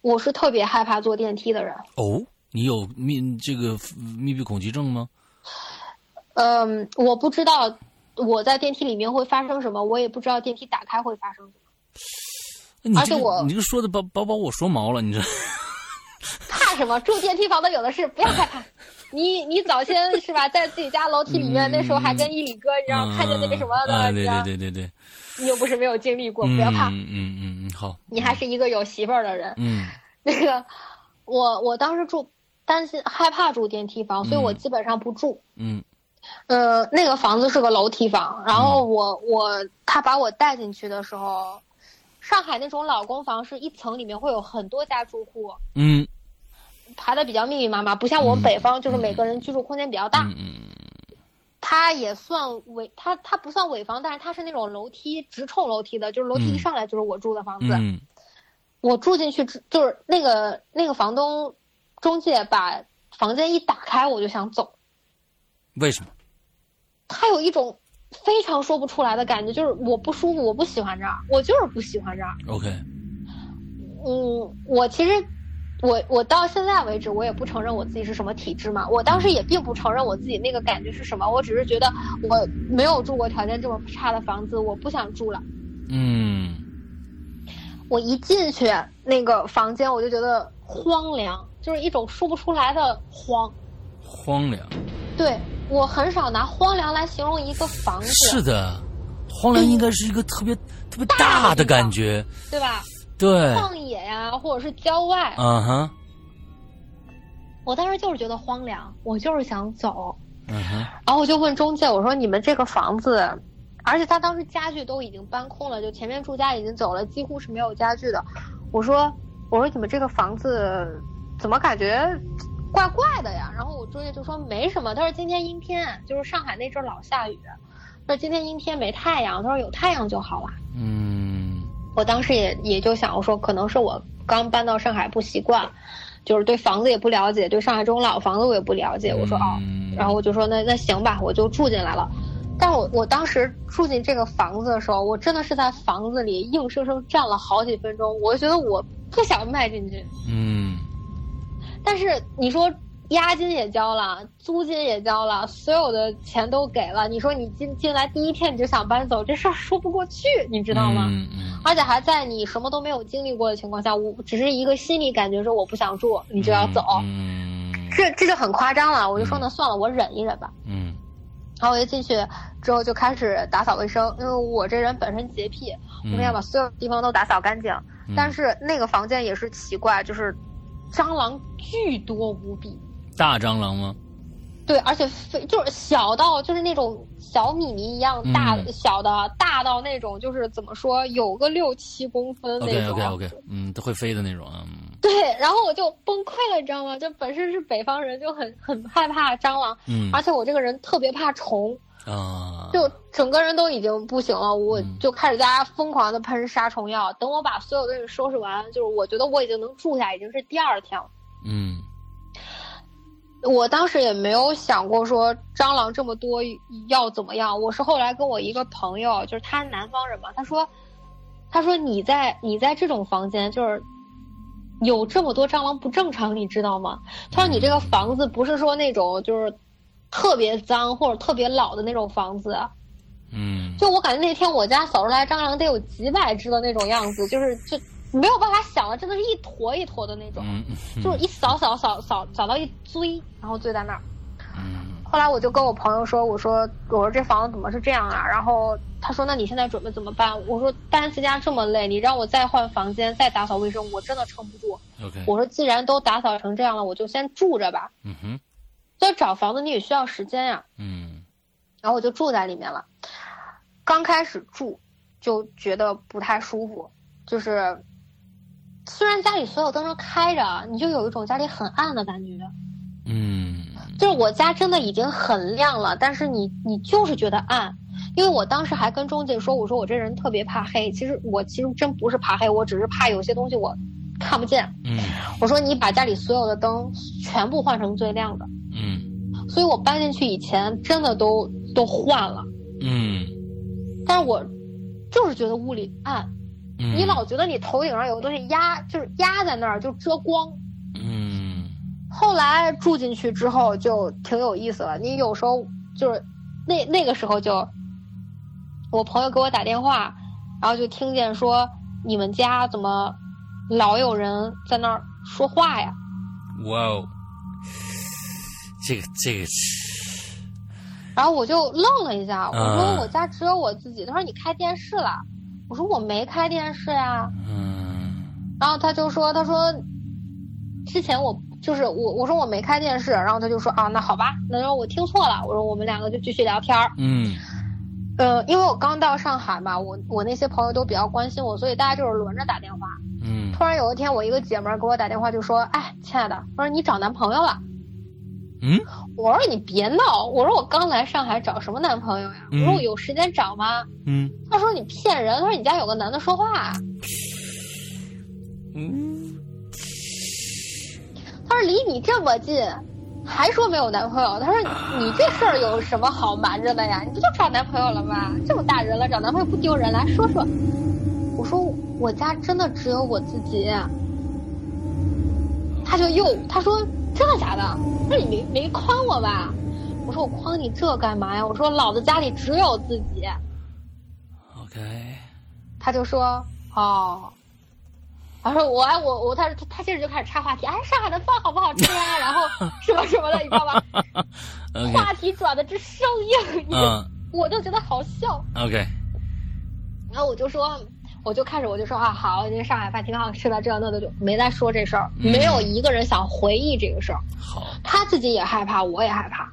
我是特别害怕坐电梯的人哦，你有密这个密闭恐惧症吗？嗯，我不知道我在电梯里面会发生什么，我也不知道电梯打开会发生什么。而且我你这说的把把把我说毛了，你这 怕什么？住电梯房的有的是，不要害怕。你你早先是吧，在自己家楼梯里面，那时候还跟一里哥，你知道看见那个什么的，对对对对对。你又不是没有经历过，不要怕。嗯嗯嗯嗯，好。你还是一个有媳妇儿的人。嗯。那个，我我当时住担心害怕住电梯房，所以我基本上不住。嗯。呃，那个房子是个楼梯房，然后我我他把我带进去的时候，上海那种老公房是一层里面会有很多家住户，嗯排的比较密密麻麻，不像我们嗯北方就是每个人居住空间比较大。嗯嗯它也算尾，它它不算尾房，但是它是那种楼梯直冲楼梯的，就是楼梯一嗯上来就是我住的房子。嗯我住进去之就是那个那个房东中介把房间一打开，我就想走。为什么？他有一种非常说不出来的感觉，就是我不舒服，我不喜欢这儿，我就是不喜欢这儿。OK，嗯，我其实，我我到现在为止，我也不承认我自己是什么体质嘛。我当时也并不承认我自己那个感觉是什么，我只是觉得我没有住过条件这么差的房子，我不想住了。嗯我一进去那个房间，我就觉得荒凉，就是一种说不出来的荒。荒凉。对我很少拿荒凉来形容一个房子，是的，荒凉应该是一个特别特别大的感觉。对吧？对，旷野呀、或者是郊外，嗯哼，我当时就是觉得荒凉，我就是想走。嗯哼，然后我就问中介，我说你们这个房子，而且他当时家具都已经搬空了，就前面住家已经走了，几乎是没有家具的。我说我说你们这个房子怎么感觉怪怪的呀？然后我中介就说没什么，他说今天阴天，就是上海那阵儿老下雨，他说今天阴天没太阳，他说有太阳就好了。嗯我当时也也就想，我说可能是我刚搬到上海不习惯，就是对房子也不了解，对上海这种老房子我也不了解。我说哦，嗯然后我就说那那行吧，我就住进来了。但我我当时住进这个房子的时候，我真的是在房子里硬生生站了好几分钟，我就觉得我不想迈进去。嗯但是你说押金也交了，租金也交了，所有的钱都给了，你说你进进来第一天你就想搬走，这事儿说不过去，你知道吗？嗯嗯而且还在你什么都没有经历过的情况下，我只是一个心理感觉说我不想住，你就要走，嗯这这就很夸张了。我就说那算了，我忍一忍吧。嗯然后我就进去之后就开始打扫卫生，因为我这人本身洁癖，我们要把所有地方都打扫干净。嗯但是那个房间也是奇怪，就是蟑螂巨多无比。大蟑螂吗？对，而且非就是小到就是那种小米米一样大、嗯小的，大到那种就是怎么说有个六七公分那 OK 种。OK OK，嗯，都会飞的那种啊。嗯对，然后我就崩溃了，你知道吗？就本身是北方人，就很很害怕蟑螂，嗯而且我这个人特别怕虫，啊，就整个人都已经不行了，我嗯就开始在家疯狂的喷杀虫药。等我把所有东西收拾完，就是我觉得我已经能住下，已经是第二天了。嗯我当时也没有想过说蟑螂这么多要怎么样，我是后来跟我一个朋友，就是他南方人嘛，他说，他说你在你在这种房间就是有这么多蟑螂不正常，你知道吗？他说你这个房子不是说那种就是特别脏或者特别老的那种房子，嗯。就我感觉那天我家扫出来蟑螂得有几百只的那种样子，就是就没有办法想了，真的是一坨一坨的那种。嗯就是一扫扫扫扫扫到一堆，然后堆在那儿。嗯后来我就跟我朋友说，我说我说这房子怎么是这样啊？然后他说那你现在准备怎么办？我说搬次家这么累，你让我再换房间再打扫卫生，我真的撑不住。我说既然都打扫成这样了，我就先住着吧。嗯哼所以找房子你也需要时间呀、嗯然后我就住在里面了。刚开始住就觉得不太舒服，就是虽然家里所有灯都开着，你就有一种家里很暗的感觉。嗯。就是我家真的已经很亮了，但是你你就是觉得暗，因为我当时还跟中介说，我说我这人特别怕黑，其实我其实真不是怕黑，我只是怕有些东西我看不见。嗯。我说你把家里所有的灯全部换成最亮的，嗯。所以我搬进去以前真的都都换了，嗯。但是我就是觉得屋里暗，嗯，你老觉得你头顶上有个东西压，就是压在那儿就遮光。嗯后来住进去之后就挺有意思了。你有时候就是那那个时候就，我朋友给我打电话，然后就听见说你们家怎么老有人在那儿说话呀？哇哦，这个这个然后我就愣了一下，我说嗯我家只有我自己。他说你开电视了，我说我没开电视呀。嗯然后他就说他说之前我就是我我说我没开电视，然后他就说啊那好吧，那然后我听错了，我说我们两个就继续聊天儿。嗯呃，因为我刚到上海嘛，我我那些朋友都比较关心我，所以大家就是轮着打电话。嗯突然有一天，我一个姐们儿给我打电话，就说：“哎，亲爱的，我说你找男朋友了。”嗯我说你别闹，我说我刚来上海找什么男朋友呀？我嗯说我有时间找吗？嗯他说你骗人，他说你家有个男的说话，嗯他说离你这么近，还说没有男朋友，他说你你这事儿有什么好瞒着的呀？你不就找男朋友了吗？这么大人了，找男朋友不丢人？来说说。我说我家真的只有我自己。他就又他说真的假的？他说你没没诓我吧？我说我诓你这干嘛呀？我说老子家里只有自己。，OK，他就说哦，他说我哎我我他他他接着就开始插话题，哎上海的饭好不好吃啊？然后什么什么的，你知道吧 话题转的这生硬，我就觉得好笑。，OK，然后我就说，我就开始我就说啊好，这上海饭挺好吃的，这那的就没再说这事儿，嗯没有一个人想回忆这个事儿。好，他自己也害怕，我也害怕，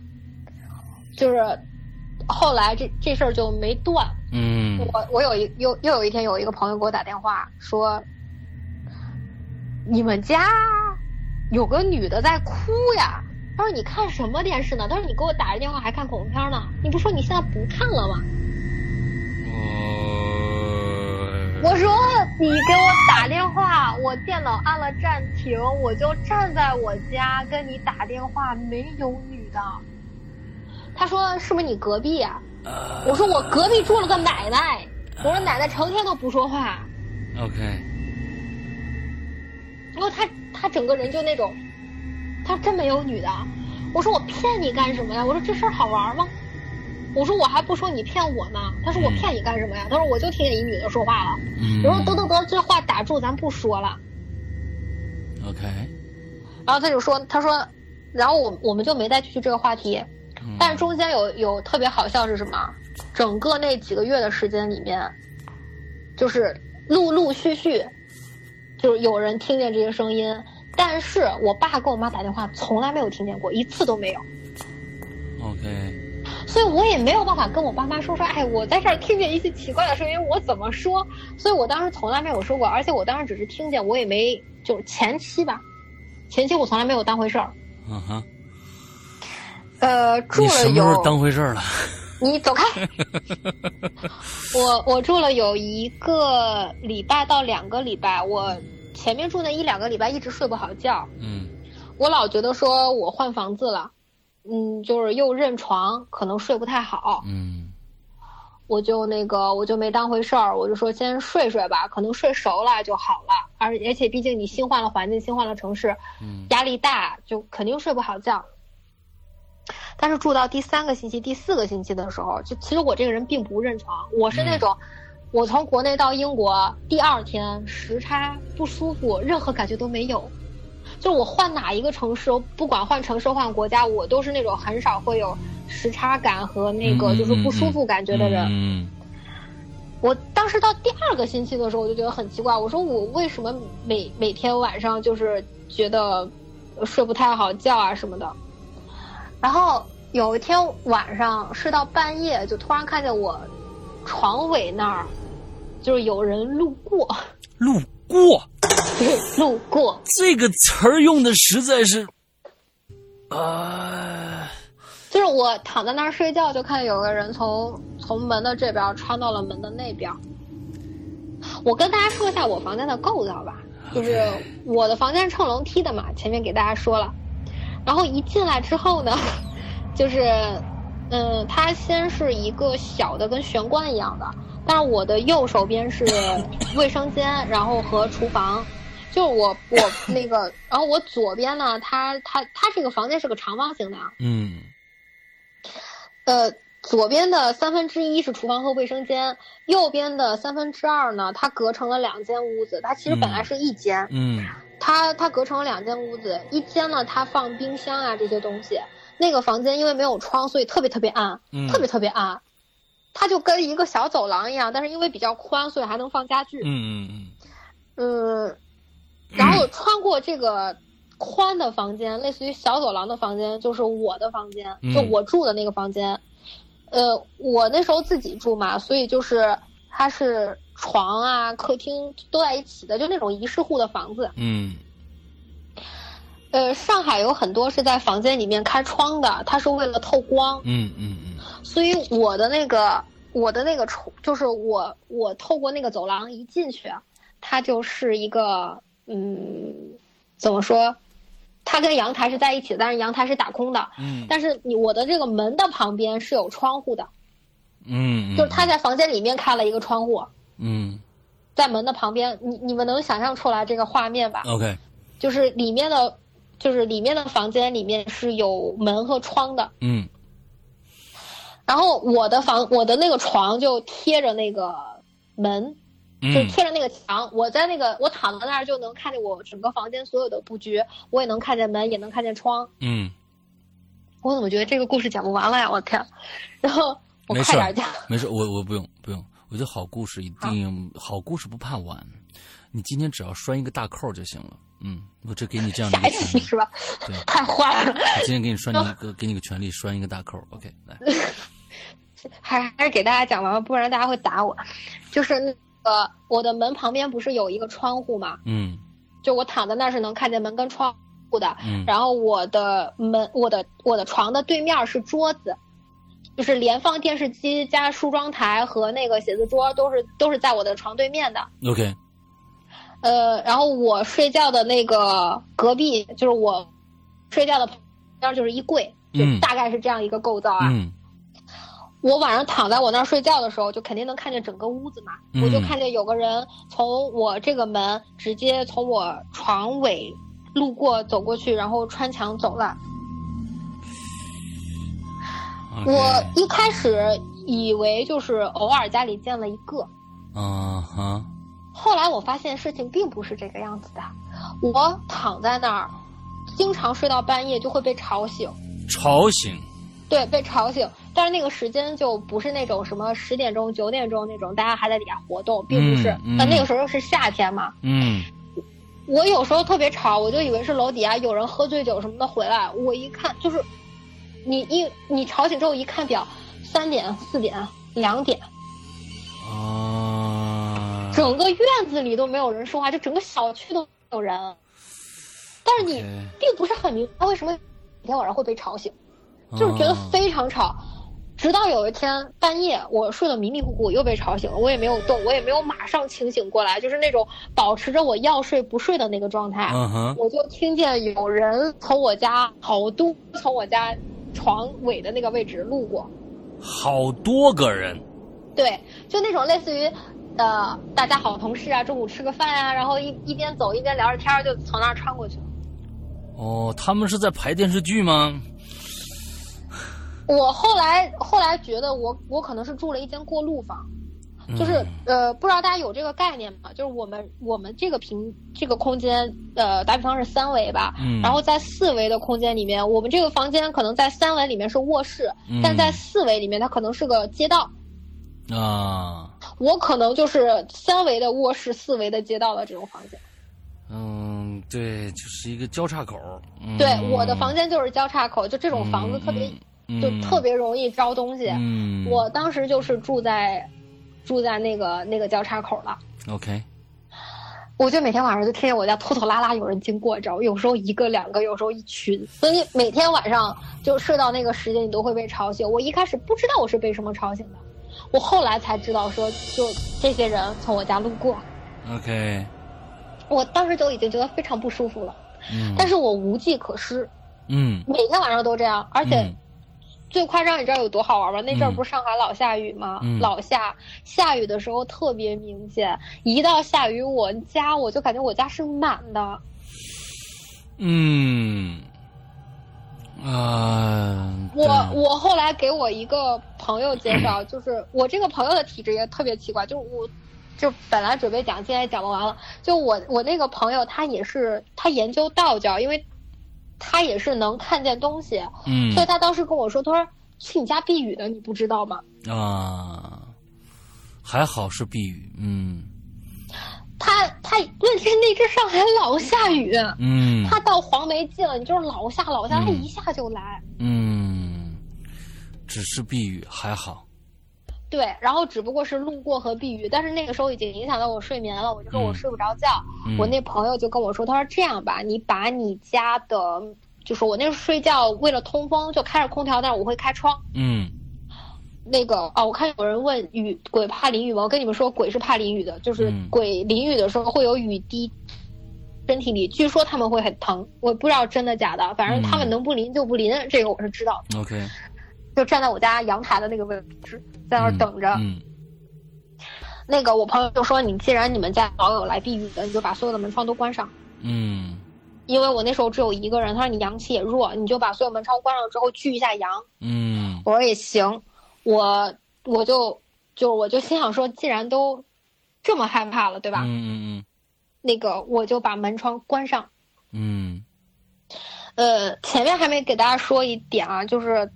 就是后来这这事儿就没断。嗯我我有一又又有一天有一个朋友给我打电话说，你们家有个女的在哭呀。他说你看什么电视呢？他说你给我打着电话还看恐怖片呢。你不说你现在不看了吗？我我说你给我打电话，我电脑按了暂停，我就站在我家跟你打电话，没有女的。他说是不是你隔壁呀、呃。我说我隔壁住了个奶奶，我说奶奶成天都不说话，OK，然后他他整个人就那种，他说真没有女的，我说我骗你干什么呀？我说这事儿好玩吗？我说我还不说你骗我呢，他说我骗你干什么呀？他说我就听见一女的说话了。嗯我说得得得，这话打住，咱不说了。，OK，然后他就说，他说，然后我我们就没再继续这个话题。嗯但是中间有有特别好笑是什么？整个那几个月的时间里面，就是陆陆续续，就是有人听见这些声音，但是我爸跟我妈打电话从来没有听见过，一次都没有，OK，所以我也没有办法跟我爸妈说说，哎，我在这儿听见一些奇怪的声音，我怎么说？所以我当时从来没有说过，而且我当时只是听见，我也没就是前期吧，前期我从来没有当回事儿。嗯哼，呃，住了有当回事儿了？你走开！我我住了有一个礼拜到两个礼拜，我前面住那一两个礼拜一直睡不好觉，嗯我老觉得说我换房子了，嗯，就是又认床，可能睡不太好，嗯我就那个我就没当回事儿，我就说先睡睡吧，可能睡熟了就好了。而而且毕竟你新换了环境，新换了城市，嗯压力大，就肯定睡不好觉。但是住到第三个星期、第四个星期的时候，就其实我这个人并不认床，我是那种，我从国内到英国第二天时差不舒服，任何感觉都没有。就我换哪一个城市，我不管换城市换国家，我都是那种很少会有时差感和那个就是不舒服感觉的人。嗯我当时到第二个星期的时候，我就觉得很奇怪，我说我为什么每每天晚上就是觉得睡不太好觉啊什么的。然后有一天晚上睡到半夜，就突然看见我床尾那儿，就是有人路过，路过就是路过，这个词儿用的实在是，啊，就是我躺在那儿睡觉，就看见有个人从从门的这边穿到了门的那边。我跟大家说一下我房间的构造吧，就是我的房间是乘楼梯的嘛，前面给大家说了。然后一进来之后呢，就是，嗯，它先是一个小的跟玄关一样的，但是我的右手边是卫生间，然后和厨房。就是我我 那个，然后我左边呢，它它它这个房间是个长方形的啊，嗯呃，左边的三分之一是厨房和卫生间，右边的三分之二呢，它隔成了两间屋子。它其实本来是一间，嗯它它隔成了两间屋子。一间呢，它放冰箱啊这些东西。那个房间因为没有窗，所以特别特别暗，嗯特别特别暗。它就跟一个小走廊一样，但是因为比较宽，所以还能放家具。嗯嗯嗯，然后穿过这个宽的房间，类似于小走廊的房间，就是我的房间，嗯就我住的那个房间。呃，我那时候自己住嘛，所以就是它是床啊、客厅都在一起的，就那种一室户的房子。嗯呃，上海有很多是在房间里面开窗的，它是为了透光。嗯嗯嗯所以我的那个我的那个窗，就是我我透过那个走廊一进去，它就是一个嗯，怎么说？它跟阳台是在一起的，但是阳台是打空的。嗯但是你我的这个门的旁边是有窗户的，嗯，就是他在房间里面开了一个窗户，嗯在门的旁边，你你们能想象出来这个画面吧？，OK，就是里面的，就是里面的房间里面是有门和窗的，嗯然后我的房我的那个床就贴着那个门，就嗯贴着那个墙，我在那个我躺在那儿就能看见我整个房间所有的布局，我也能看见门，也能看见窗。嗯，我怎么觉得这个故事讲不完了呀？我天！然后我快点讲。没事，我我不用不用，我觉得好故事一定好故事不怕晚，你今天只要拴一个大扣就行了。嗯，我这给你这样的一个权利，是吧？对，太坏了，我今天给你 拴你一个，给你个权利，拴一个大扣。OK，来，还还是给大家讲完吧，不然大家会打我。就是那个我的门旁边不是有一个窗户嘛？嗯就我躺在那儿是能看见门跟窗户的。嗯然后我的门，我的我的床的对面是桌子，就是连放电视机加梳妆台和那个写字桌都是都是在我的床对面的。，OK，呃，然后我睡觉的那个隔壁就是我睡觉的旁边就是衣柜，就嗯大概是这样一个构造啊。嗯我晚上躺在我那儿睡觉的时候，就肯定能看见整个屋子嘛。嗯我就看见有个人从我这个门直接从我床尾路过走过去，然后穿墙走了。我一开始以为就是偶尔家里见了一个，啊哈，后来我发现事情并不是这个样子的。我躺在那儿，经常睡到半夜就会被吵醒，吵醒，对，被吵醒。但是那个时间就不是那种什么十点钟、九点钟那种，大家还在底下活动，并不是。嗯嗯但那个时候是夏天嘛，嗯我有时候特别吵，我就以为是楼底下有人喝醉酒什么的回来。我一看就是，你一你吵醒之后一看表，三点、四点、两点，啊，整个院子里都没有人说话，就整个小区都没有人。但是你并不是很明白为什么每天晚上会被吵醒，就是觉得啊非常吵。直到有一天半夜，我睡得迷迷糊糊，又被吵醒了，我也没有动，我也没有马上清醒过来，就是那种保持着我要睡不睡的那个状态。嗯哼，我就听见有人从我家好多从我家床尾的那个位置路过，好多个人，对，就那种类似于，呃，大家好同事啊，中午吃个饭啊，然后一一边走一边聊着天儿，就从那儿穿过去了。哦，他们是在排电视剧吗？我后来后来觉得我我可能是住了一间过路房，就是嗯呃，不知道大家有这个概念吗？就是我们我们这个平这个空间，呃，打比方是三维吧，嗯然后在四维的空间里面，我们这个房间可能在三维里面是卧室，嗯但在四维里面它可能是个街道。啊，我可能就是三维的卧室，四维的街道的这种房间。嗯，对，就是一个交叉口。嗯、对，我的房间就是交叉口，就这种房子特别、嗯、就特别容易招东西。嗯，我当时就是住在住在那个那个交叉口了。OK，我就每天晚上就听见我家拖拖拉拉有人经过，知道有时候一个两个，有时候一群，所以每天晚上就睡到那个时间，你都会被吵醒。我一开始不知道我是被什么吵醒的，我后来才知道说，就这些人从我家路过，OK，我当时就已经觉得非常不舒服了，嗯，但是我无计可施，嗯每天晚上都这样，而且。嗯最夸张，你知道有多好玩吗？那阵儿嗯不是上海老下雨吗？嗯老下，下雨的时候特别明显。一到下雨，我家我就感觉我家是满的。嗯啊，我我后来给我一个朋友介绍，就是我这个朋友的体质也特别奇怪，就是我。就本来准备讲，今天讲不完了。就我我那个朋友，他也是他研究道教，因为他也是能看见东西，嗯。所以他当时跟我说，他说去你家避雨的，你不知道吗？啊，还好是避雨，嗯。他他问题是那阵上海老下雨，嗯。他到黄梅季了，你就是老下老下，嗯。他一下就来。嗯。只是避雨还好。对，然后只不过是路过和避雨，但是那个时候已经影响到我睡眠了，我就说我睡不着觉。我那朋友就跟我说，他说这样吧，你把你家的，就是我那时候睡觉为了通风就开着空调，但是我会开窗。嗯。那个啊，我看有人问雨鬼怕淋雨吗？我跟你们说，鬼是怕淋雨的，就是鬼淋雨的时候会有雨滴身体里，据说他们会很疼，我不知道真的假的，反正他们能不淋就不淋，这个我是知道的。OK，就站在我家阳台的那个位置，在那儿等着。嗯。那个我朋友就说：“你既然你们家老有来避雨的，你就把所有的门窗都关上。”嗯。因为我那时候只有一个人，他说你阳气也弱，你就把所有门窗关上之后聚一下阳。嗯。我说也行。我我就就我就心想说，既然都这么害怕了，对吧？嗯嗯嗯。那个我就把门窗关上。嗯。呃，前面还没给大家说一点啊，就是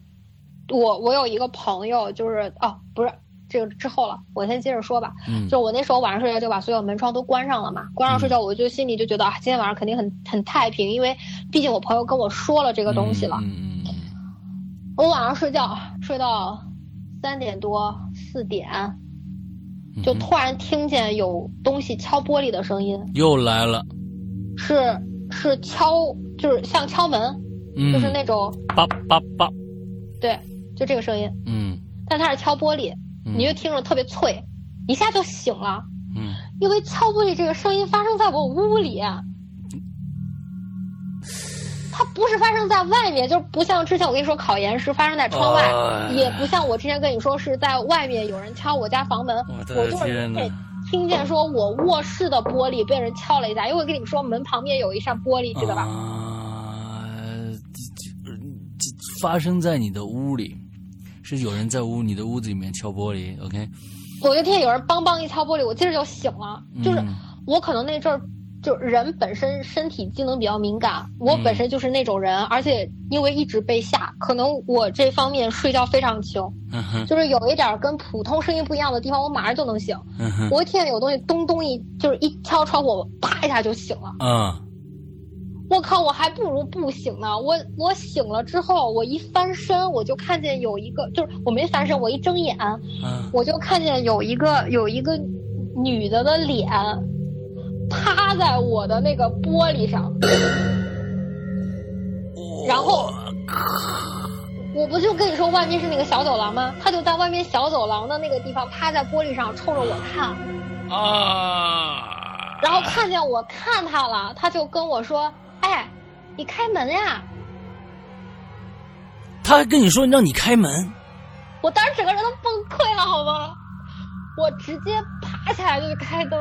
我我有一个朋友，就是哦，不是这个之后了，我先接着说吧。嗯。就我那时候晚上睡觉就把所有门窗都关上了嘛，关上睡觉我就心里就觉得啊，今天晚上肯定很很太平，因为毕竟我朋友跟我说了这个东西了。嗯嗯嗯。我晚上睡觉睡到。三点多四点，就突然听见有东西敲玻璃的声音，又来了，是是敲，就是像敲门，就是那种叭叭叭，对，就这个声音，嗯，但它是敲玻璃，你就听着特别脆，一下就醒了，嗯，因为敲玻璃这个声音发生在我屋里。它不是发生在外面，就不像之前我跟你说考研是发生在窗外，也不像我之前跟你说是在外面有人敲我家房门，我就是听见说我卧室的玻璃被人敲了一下，因为我跟你们说门旁边有一扇玻璃，知道吧？啊，发生在你的屋里，是有人在屋你的屋子里面敲玻璃，OK？我就听见有人梆梆一敲玻璃，我接着就醒了，就是我可能那阵儿。就人本身身体机能比较敏感，我本身就是那种人，而且因为一直被吓，可能我这方面睡觉非常轻，就是有一点跟普通声音不一样的地方，我马上就能醒。我一听见有东西咚咚一，就是一敲窗户，啪一下就醒了。嗯，我靠，我还不如不醒呢。我我醒了之后，我一翻身，我就看见有一个，就是我没翻身，我一睁眼，我就看见有一个有一个女的的脸。趴在我的那个玻璃上，然后我不就跟你说外面是那个小走廊吗？他就在外面小走廊的那个地方趴在玻璃上冲着我看啊，然后看见我看他了，他就跟我说：“哎，你开门呀！”他还跟你说让你开门，我当时整个人都崩溃了，好吗？我直接爬起来就去开灯。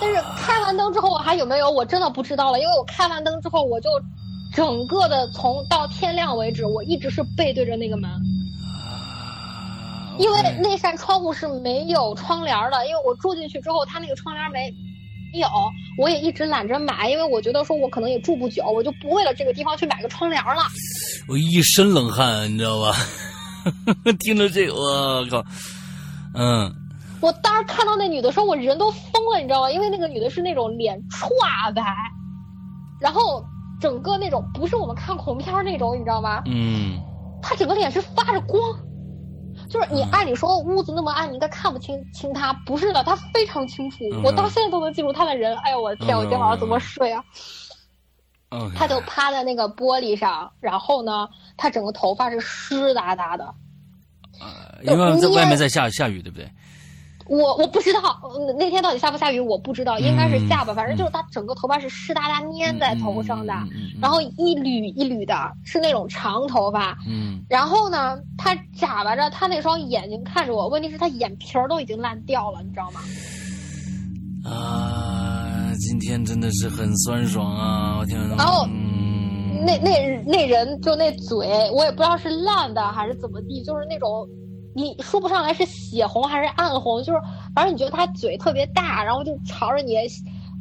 但是开完灯之后我还有没有？我真的不知道了，因为我开完灯之后，我就整个的从到天亮为止，我一直是背对着那个门，因为那扇窗户是没有窗帘的。因为我住进去之后，它那个窗帘没有，我也一直懒着买，因为我觉得说我可能也住不久，我就不为了这个地方去买个窗帘了。我一身冷汗，你知道吧？听着这个，我靠，嗯。我当时看到那女的时候，我人都疯了，你知道吗？因为那个女的是那种脸歘白，然后整个那种不是我们看恐怖片那种，你知道吗？嗯。她整个脸是发着光，就是你按理说屋子那么暗，你应该看不清清他，不是的，他非常清楚。我到现在都能记住他的人。哎呦我的天，我今天晚上怎么睡啊？他就趴在那个玻璃上，然后呢，他整个头发是湿哒哒的。呃，因为在外面在下下雨，对不对？我我不知道那天到底下不下雨，我不知道，应该是下吧。反正就是他整个头发是湿哒哒粘在头上的，然后一缕一缕的，是那种长头发。嗯。然后呢，他眨巴着他那双眼睛看着我，问题是他眼皮儿都已经烂掉了，你知道吗？啊，今天真的是很酸爽啊！我天。然后，那那那人就那嘴，我也不知道是烂的还是怎么地，就是那种。你说不上来是血红还是暗红，就是反正你觉得他嘴特别大，然后就朝着你，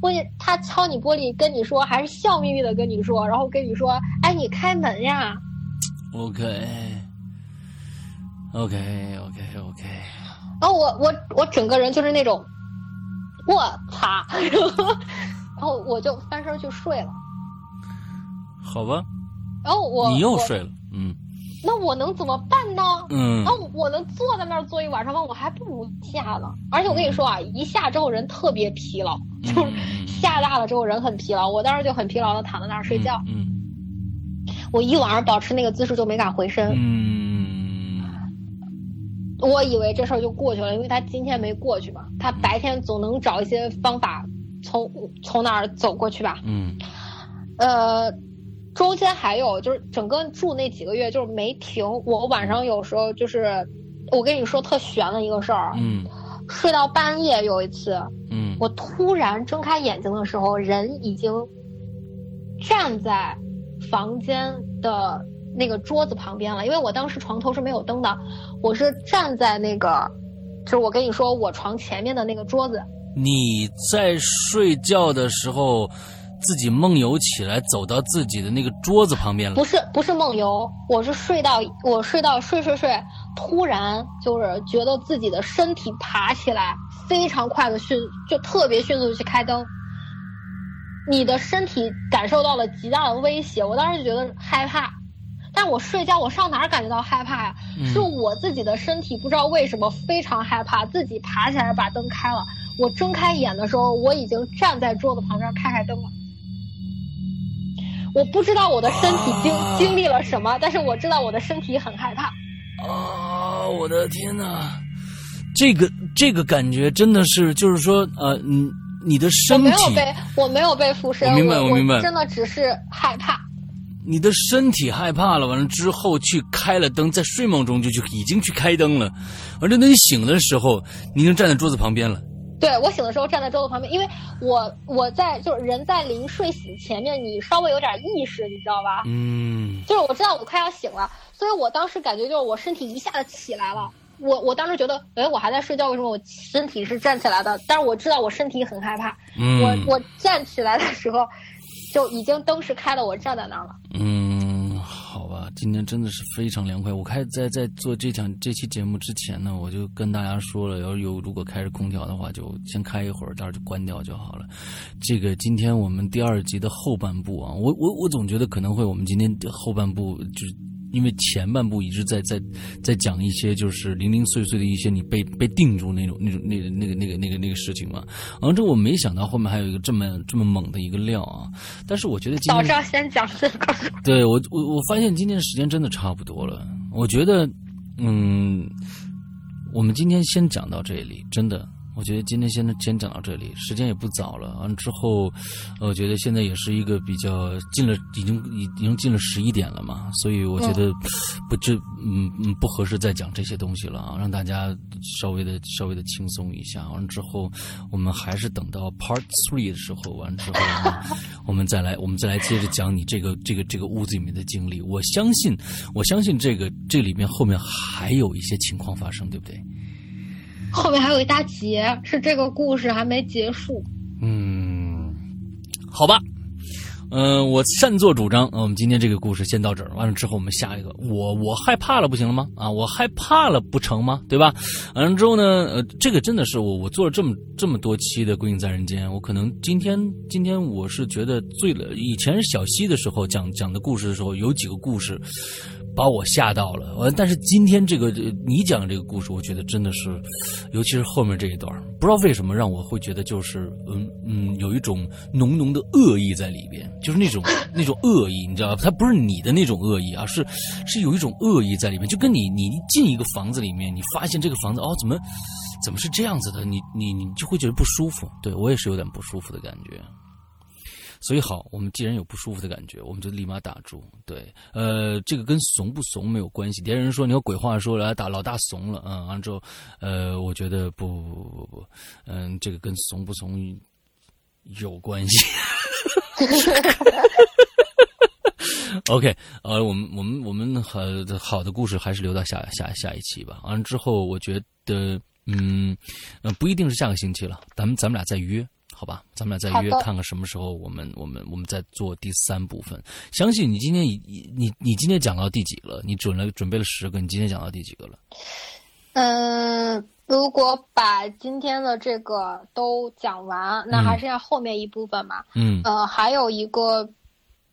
问他敲你玻璃跟你说，还是笑眯眯的跟你说，然后跟你说，哎，你开门呀。OK，OK，OK，OK。然后我我我整个人就是那种，我擦，然后我就翻身去睡了。好吧。然后我你又睡了。嗯。那我能怎么办呢？嗯。那我能坐在那儿坐一晚上吗？我还不如下呢。而且我跟你说啊，一下之后人特别疲劳，就是下大了之后人很疲劳。我当时就很疲劳的躺在那儿睡觉。嗯。我一晚上保持那个姿势就没敢回身。嗯。我以为这事儿就过去了，因为他今天没过去嘛，他白天总能找一些方法从从那儿走过去吧。嗯。呃。中间还有就是整个住那几个月就是没停，我晚上有时候就是，我跟你说特悬的一个事儿，嗯，睡到半夜有一次，嗯，我突然睁开眼睛的时候，人已经站在房间的那个桌子旁边了，因为我当时床头是没有灯的，我是站在那个，就是我跟你说我床前面的那个桌子。你在睡觉的时候。自己梦游起来，走到自己的那个桌子旁边了。不是，不是梦游，我是睡到我睡到睡睡睡，突然就是觉得自己的身体爬起来，非常快的迅，就特别迅速去开灯。你的身体感受到了极大的威胁，我当时就觉得害怕。但我睡觉，我上哪儿感觉到害怕呀？是我自己的身体不知道为什么非常害怕，自己爬起来把灯开了。我睁开眼的时候，我已经站在桌子旁边开开灯了。我不知道我的身体经经历了什么，但是我知道我的身体很害怕。啊，我的天哪！这个这个感觉真的是，就是说，呃，你你的身体，我没有被我没有被附身，我明白，我明白，真的只是害怕。你的身体害怕了，完了之后去开了灯，在睡梦中就去已经去开灯了，完了等你醒的时候，你已经站在桌子旁边了。对我醒的时候站在桌子旁边，因为我我在就是人在临睡醒前面，你稍微有点意识，你知道吧？嗯，就是我知道我快要醒了，所以我当时感觉就是我身体一下子起来了。我我当时觉得，哎，我还在睡觉，为什么我身体是站起来的？但是我知道我身体很害怕。嗯，我我站起来的时候，就已经灯是开的，我站在那儿了。嗯。今天真的是非常凉快。我开在在做这场这期节目之前呢，我就跟大家说了，要有如果开着空调的话，就先开一会儿，待会儿就关掉就好了。这个今天我们第二集的后半部啊，我我我总觉得可能会我们今天后半部就是。因为前半部一直在在在讲一些就是零零碎碎的一些你被被定住那种那种那那个那个那个那个事情嘛，然后这我没想到后面还有一个这么这么猛的一个料啊！但是我觉得今天早知道先讲这个。对我我我发现今天时间真的差不多了，我觉得嗯，我们今天先讲到这里，真的。我觉得今天先先讲到这里，时间也不早了。完之后，我觉得现在也是一个比较进了，已经已已经进了十一点了嘛，所以我觉得不这嗯嗯不合适再讲这些东西了啊，让大家稍微的稍微的轻松一下。完之后，我们还是等到 Part Three 的时候，完之后我们再来我们再来接着讲你这个这个这个屋子里面的经历。我相信我相信这个这里面后面还有一些情况发生，对不对？后面还有一大节，是这个故事还没结束。嗯，好吧，嗯，我擅作主张，我们今天这个故事先到这儿，完了之后我们下一个。我我害怕了，不行了吗？啊，我害怕了不成吗？对吧？完了之后呢，呃，这个真的是我我做了这么这么多期的《归隐在人间》，我可能今天今天我是觉得醉了。以前小溪的时候讲讲的故事的时候，有几个故事。把我吓到了，完。但是今天这个你讲这个故事，我觉得真的是，尤其是后面这一段，不知道为什么让我会觉得就是嗯嗯，有一种浓浓的恶意在里边，就是那种 那种恶意，你知道吧？它不是你的那种恶意啊，是是有一种恶意在里面，就跟你你进一个房子里面，你发现这个房子哦怎么怎么是这样子的，你你你就会觉得不舒服。对我也是有点不舒服的感觉。所以好，我们既然有不舒服的感觉，我们就立马打住。对，呃，这个跟怂不怂没有关系。别人说你有鬼话说来打老大怂了，嗯，完了之后，呃，我觉得不不不不不，嗯，这个跟怂不怂有关系。OK，呃，我们我们我们好好的故事还是留到下下下一期吧。完了之后，我觉得，嗯，呃，不一定是下个星期了，咱们咱们俩再约。好吧，咱们俩再约看看什么时候我们我们我们再做第三部分。相信你今天你你你今天讲到第几了？你准了准备了十个，你今天讲到第几个了？嗯，如果把今天的这个都讲完，那还剩下后面一部分嘛？嗯，呃，还有一个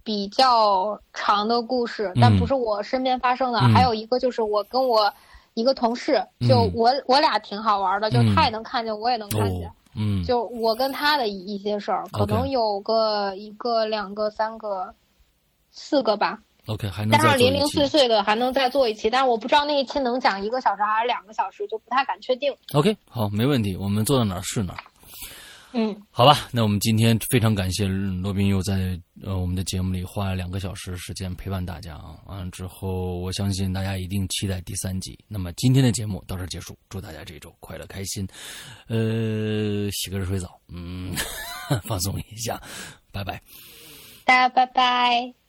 比较长的故事，但不是我身边发生的。还有一个就是我跟我一个同事，就我我俩挺好玩的，就他也能看见，我也能看见。嗯，就我跟他的一些事儿，可能有个一个、两个、三个、四个吧。OK，还能加上零零碎碎的，还能再做一期，但是我不知道那一期能讲一个小时还是两个小时，就不太敢确定。OK，好，没问题，我们做到哪儿是哪儿。嗯，好吧，那我们今天非常感谢罗宾又在呃我们的节目里花了两个小时时间陪伴大家。啊，完了之后我相信大家一定期待第三集。那么今天的节目到这结束，祝大家这周快乐开心，呃，洗个热水澡，嗯，放松一下，拜拜，大家拜拜。